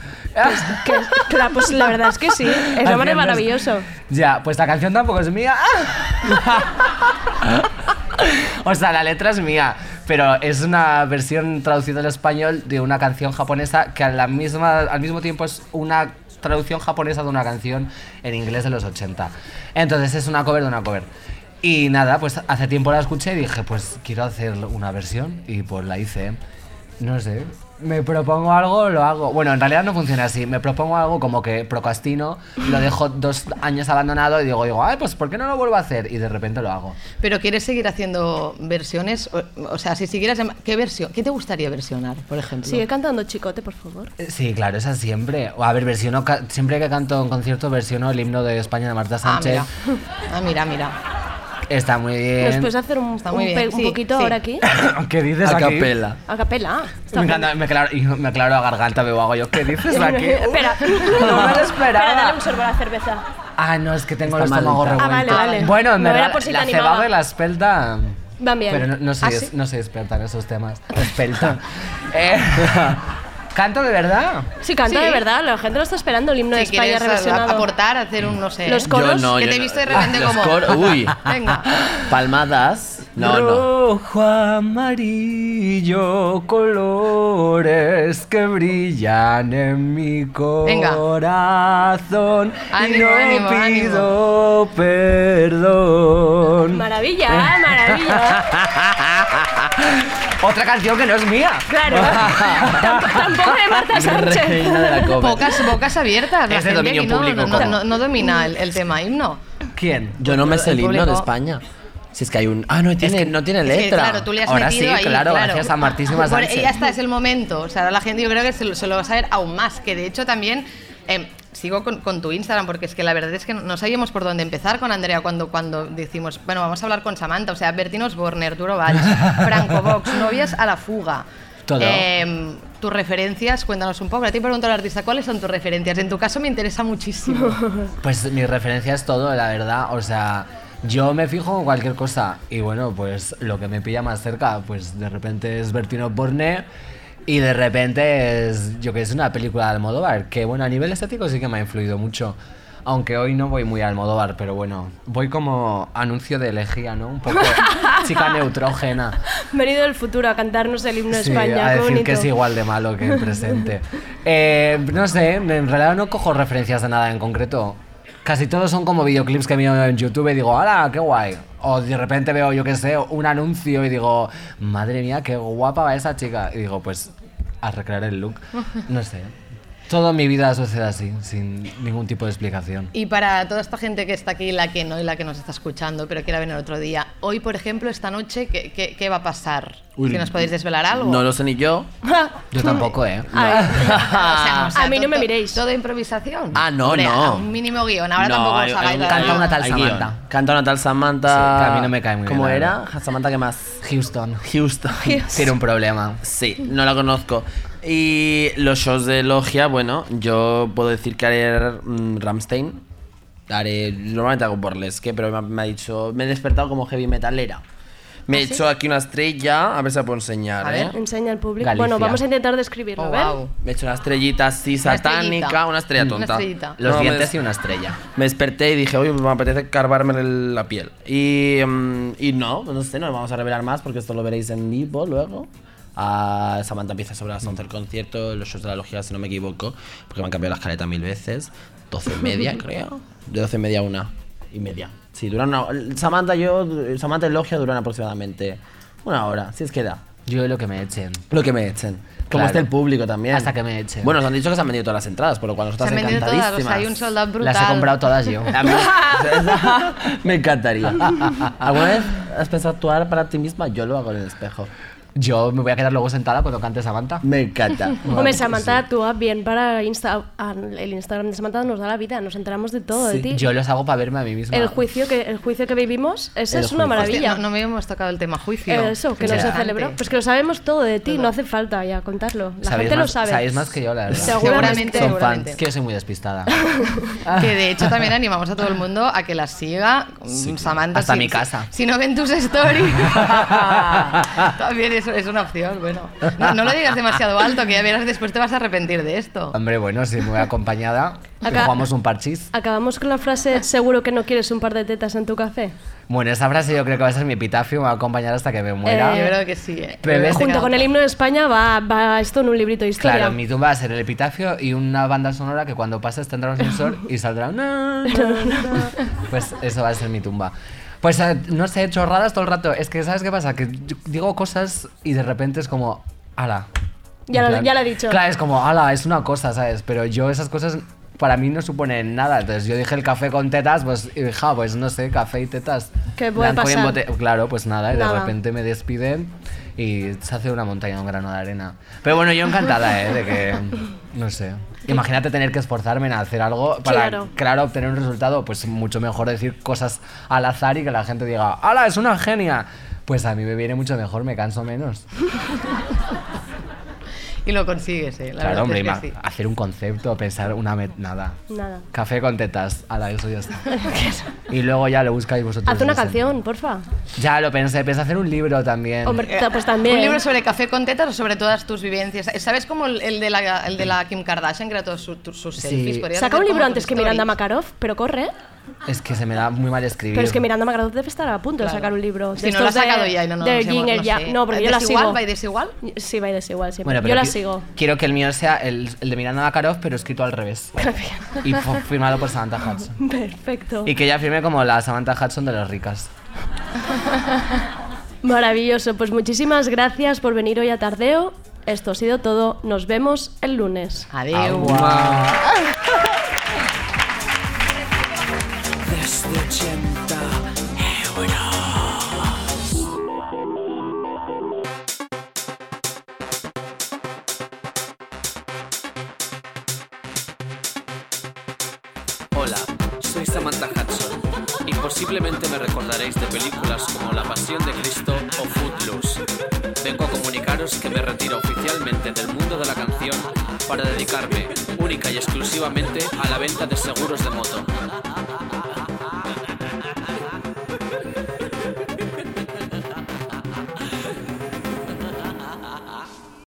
Que, claro, pues la verdad es que sí, es hombre es- maravilloso. Ya, pues la canción tampoco es mía. o sea, la letra es mía, pero es una versión traducida al español de una canción japonesa que a la al mismo tiempo es una traducción japonesa de una canción en inglés de los 80. Entonces es una cover de una cover. Y nada, pues hace tiempo la escuché y dije, pues quiero hacer una versión y pues la hice. No sé, me propongo algo, lo hago. Bueno, en realidad no funciona así. Me propongo algo como que procrastino, lo dejo dos años abandonado y digo, digo, ay, pues ¿por qué no lo vuelvo a hacer? Y de repente lo hago. Pero ¿quieres seguir haciendo versiones? O, o sea, si siguieras... ¿Qué versión? ¿Qué te gustaría versionar, por ejemplo? Sigue cantando Chicote, por favor. Eh, Sí, claro, esa siempre. O, A ver, versiono, siempre que canto en concierto, versiono el himno de España de Marta Ah, Sánchez. mira. Ah, mira, mira. Está muy ¿Nos bien. puedes hacer un, Está un muy bien, pe- un sí, poquito sí. ahora aquí? ¿Qué dices A aquí? capela. A capela. Está Me bien. encanta, me aclaro, y me aclaro la garganta, me hago yo. ¿Qué dices aquí? Espera. No me lo esperaba. Espera, dale un sorbo a la cerveza. Ah, no, es que tengo Está el estómago malita. revuelto. Ah, vale, vale. Bueno, en No, era verdad, por si te la animaba. cebada y la espelta... Van bien. Pero no, no soy, ¿Ah, sí? no soy experta en esos temas. Espelta. Eh, ¿Canto de verdad? Sí, canta Sí. de verdad. La gente lo está esperando, el himno de Si España quieres a- reversionado. aportar, hacer un, no sé. Los ¿eh? coros. Yo no, que yo te he no. visto de repente Los como. cor- uy. Venga. Palmadas. No, Rojo, amarillo, colores que brillan en mi Venga. corazón. y no ánimo, pido perdón. Maravilla, ¿eh? maravilla. Otra canción que no es mía. Claro. Tamp- Tampoco de Marta Sánchez. Reina de la cover. Pocas, bocas abiertas. La Es de gente dominio no, público, no, no, ¿cómo? no- no domina el, el tema himno. ¿Quién? Yo no me sé el, El himno de público. España. Si es que hay un. Ah, no tiene, no tiene Es que, letra. claro, tú le has Ahora metido sí, ahí, claro, gracias a Martísima Bueno, Sánchez. ya está, es el momento. O sea, ahora la gente yo creo que se lo, se lo va a saber aún más. Que de hecho también eh, sigo con, con tu Instagram porque es que la verdad es que no sabíamos por dónde empezar con Andrea cuando, cuando decimos, bueno, vamos a hablar con Samantha. O sea, Bertino Osborne, Arturo Valls, Franco Vox, novias a la fuga. Todo. Eh, tus referencias, cuéntanos un poco. A ti pregunto al artista, ¿cuáles son tus referencias? En tu caso me interesa muchísimo. Pues mi referencia es todo, la verdad. O sea, yo me fijo en cualquier cosa. Y bueno, pues lo que me pilla más cerca, pues de repente es Bertino Borne. Y de repente es, yo que sé, una película de Almodóvar. Que bueno, a nivel estético sí que me ha influido mucho. Aunque hoy no voy muy a Almodóvar, pero bueno, voy como anuncio de elegía, ¿no? Un poco chica neutrógena. Venido del futuro a cantarnos el himno de Sí, España. a decir bonito. que es igual de malo que el presente. Eh, no sé, en realidad no cojo referencias de nada en concreto. Casi todos son como videoclips que miro en YouTube y digo, ¡hala, qué guay! O de repente veo, yo qué sé, un anuncio y digo, madre mía, qué guapa va esa chica. Y digo, pues, a recrear el look. No sé. Toda mi vida sucede así, sin ningún tipo de explicación. Y para toda esta gente que está aquí, la que no y la que nos está escuchando, pero quiera venir otro día, hoy, por ejemplo, esta noche, ¿qué, qué- qué va a pasar? Uy, si nos podéis desvelar algo. No lo sé ni yo. Yo tampoco, ¿eh? Ay, o sea, o sea, A mí no me miréis. Todo improvisación. Ah, no, Hombre, no. Un mínimo guion. Ahora No, tampoco hay- os hagáis un- Canta una tal guion. Samantha. Canta una tal Samantha. Sí, que a mí no me cae muy bien, ¿Cómo era? Samantha, ¿qué más? Houston. Houston. Tiene un problema. Sí, no la conozco. Y los shows de logia, bueno, yo puedo decir que haré mm, Ramstein. Haré, normalmente hago burlesque, pero me, ha- me ha dicho, me he despertado como heavy metalera. Me he ¿Ah, sí? hecho aquí una estrella, a ver si la puedo enseñar. A ¿eh? ver, enseña al público. Galicia. Bueno, vamos a intentar describirlo, Oh, ¿ves? wow. Me he hecho una estrellita así Una satánica, estrellita. una estrella Una tonta. estrellita. Los No, dientes y una estrella. Me desperté y dije, oye, me apetece carvarme el- la piel. Y, mm, y no, no sé, no vamos a revelar más porque esto lo veréis en vivo luego. Ah, Samantha empieza sobre las 11 el concierto, los shows de la logia, si no me equivoco, porque me han cambiado la escaleta mil veces. 12 y media, creo. De 12 y media a una y media. Sí, duran una Samantha, yo, Samantha y logia duran aproximadamente una hora, si es que da. Yo lo que me echen. Lo que me echen. Como Claro. está el público también. Hasta que me echen. Bueno, nos han dicho que se han vendido todas las entradas, por lo cual nosotras Se han vendido todas, o sea, encantadísimas. hay un sold out brutal. Las he comprado todas yo. A mí- me encantaría. ¿Alguna vez has pensado actuar para ti misma? Yo lo hago en el espejo. Yo me voy a quedar luego sentada cuando cante Samantha. Me encanta. Hombre, Samantha actúa bien para Insta. ah, El Instagram de Samantha nos da la vida, nos enteramos de todo de ti. Yo los hago para verme a mí misma. El juicio que, el juicio que vivimos, esa El es una maravilla. Hostia, no, no me hemos tocado el tema juicio. Eh, Eso, que no se celebró. Pues que lo sabemos todo de ti, no hace falta ya contarlo. La gente más, lo sabe. Sabéis más que yo, la verdad. Seguramente, Son seguramente. fans. Es que yo soy muy despistada. Que de hecho también animamos a todo el mundo a que las siga. Mm, Samantha, Hasta si- mi casa. Si, si no ven tus stories, también es, es una opción. Bueno, no, no lo digas demasiado alto, que ya verás después te vas a arrepentir de esto. Hombre, bueno, si me voy acompañada, Acá- jugamos un parchís. Acabamos con la frase, seguro que no quieres un par de tetas en tu café. Bueno, esa frase yo creo que va a ser mi epitafio, me va a acompañar hasta que me muera. Eh, Yo creo que sí. eh. Pero Junto con el himno de España va, va esto en un librito de historia. Claro, mi tumba va a ser el epitafio y una banda sonora que cuando pases tendrá un sensor y saldrá. "Na, na, na". Pues eso va a ser mi tumba. Pues eh, no sé, chorradas todo el rato. Es que, ¿sabes qué pasa? Que digo cosas y de repente es como, ala. Ya lo- ya lo he dicho. Claro, es como, ala, es una cosa, ¿sabes? Pero yo esas cosas para mí no supone nada. Entonces yo dije el café con tetas, pues hija, pues no sé, café y tetas. ¿Qué puede y pasar? Claro, pues nada, y de Nada. repente me despiden y se hace una montaña, un grano de arena. Pero bueno, yo encantada, ¿eh? De que, no sé. Imagínate tener que esforzarme en hacer algo para, Claro. claro, obtener un resultado, pues mucho mejor decir cosas al azar y que la gente diga, ¡Hala, es una genia! Pues a mí me viene mucho mejor, me canso menos. Y lo consigues, ¿eh? La claro, hombre, es que sí. hacer un concepto, pensar una... met- nada. Nada. Café con tetas, ala, eso ya está. y luego ya lo buscáis vosotros. Haz una canción, porfa. Ya lo pensé, pensé hacer un libro también. Hombre, ta- pues también. ¿Un libro sobre café con tetas o sobre todas tus vivencias? ¿Sabes como el, el de, la, el de la Kim Kardashian, que era todos su- tu- sus Sí. selfies? Podrías Saca un libro antes que Miranda. Makarov, pero corre. Es que se me da muy mal escribir. Pero es que Miranda Makarov debe estar a punto de Claro. sacar un libro. de Si no lo ha estos de- sacado ya y no, no, de no sé, no ya. sé. No, porque yo la ¿Desigual? sigo. ¿Va y desigual? Sí, va y desigual siempre. Bueno, pero yo la Quiero que el mío sea el, el de Miranda Makarov, pero escrito al revés. y firmado por Samantha Hudson. Perfecto. Y que ella firme como la Samantha Hudson de las ricas. Maravilloso. Pues muchísimas gracias por venir hoy a Tardeo. Esto ha sido todo. Nos vemos el lunes. Adiós. De películas como La Pasión de Cristo o Footloose. Vengo a comunicaros que me retiro oficialmente del mundo de la canción para dedicarme única y exclusivamente a la venta de seguros de moto.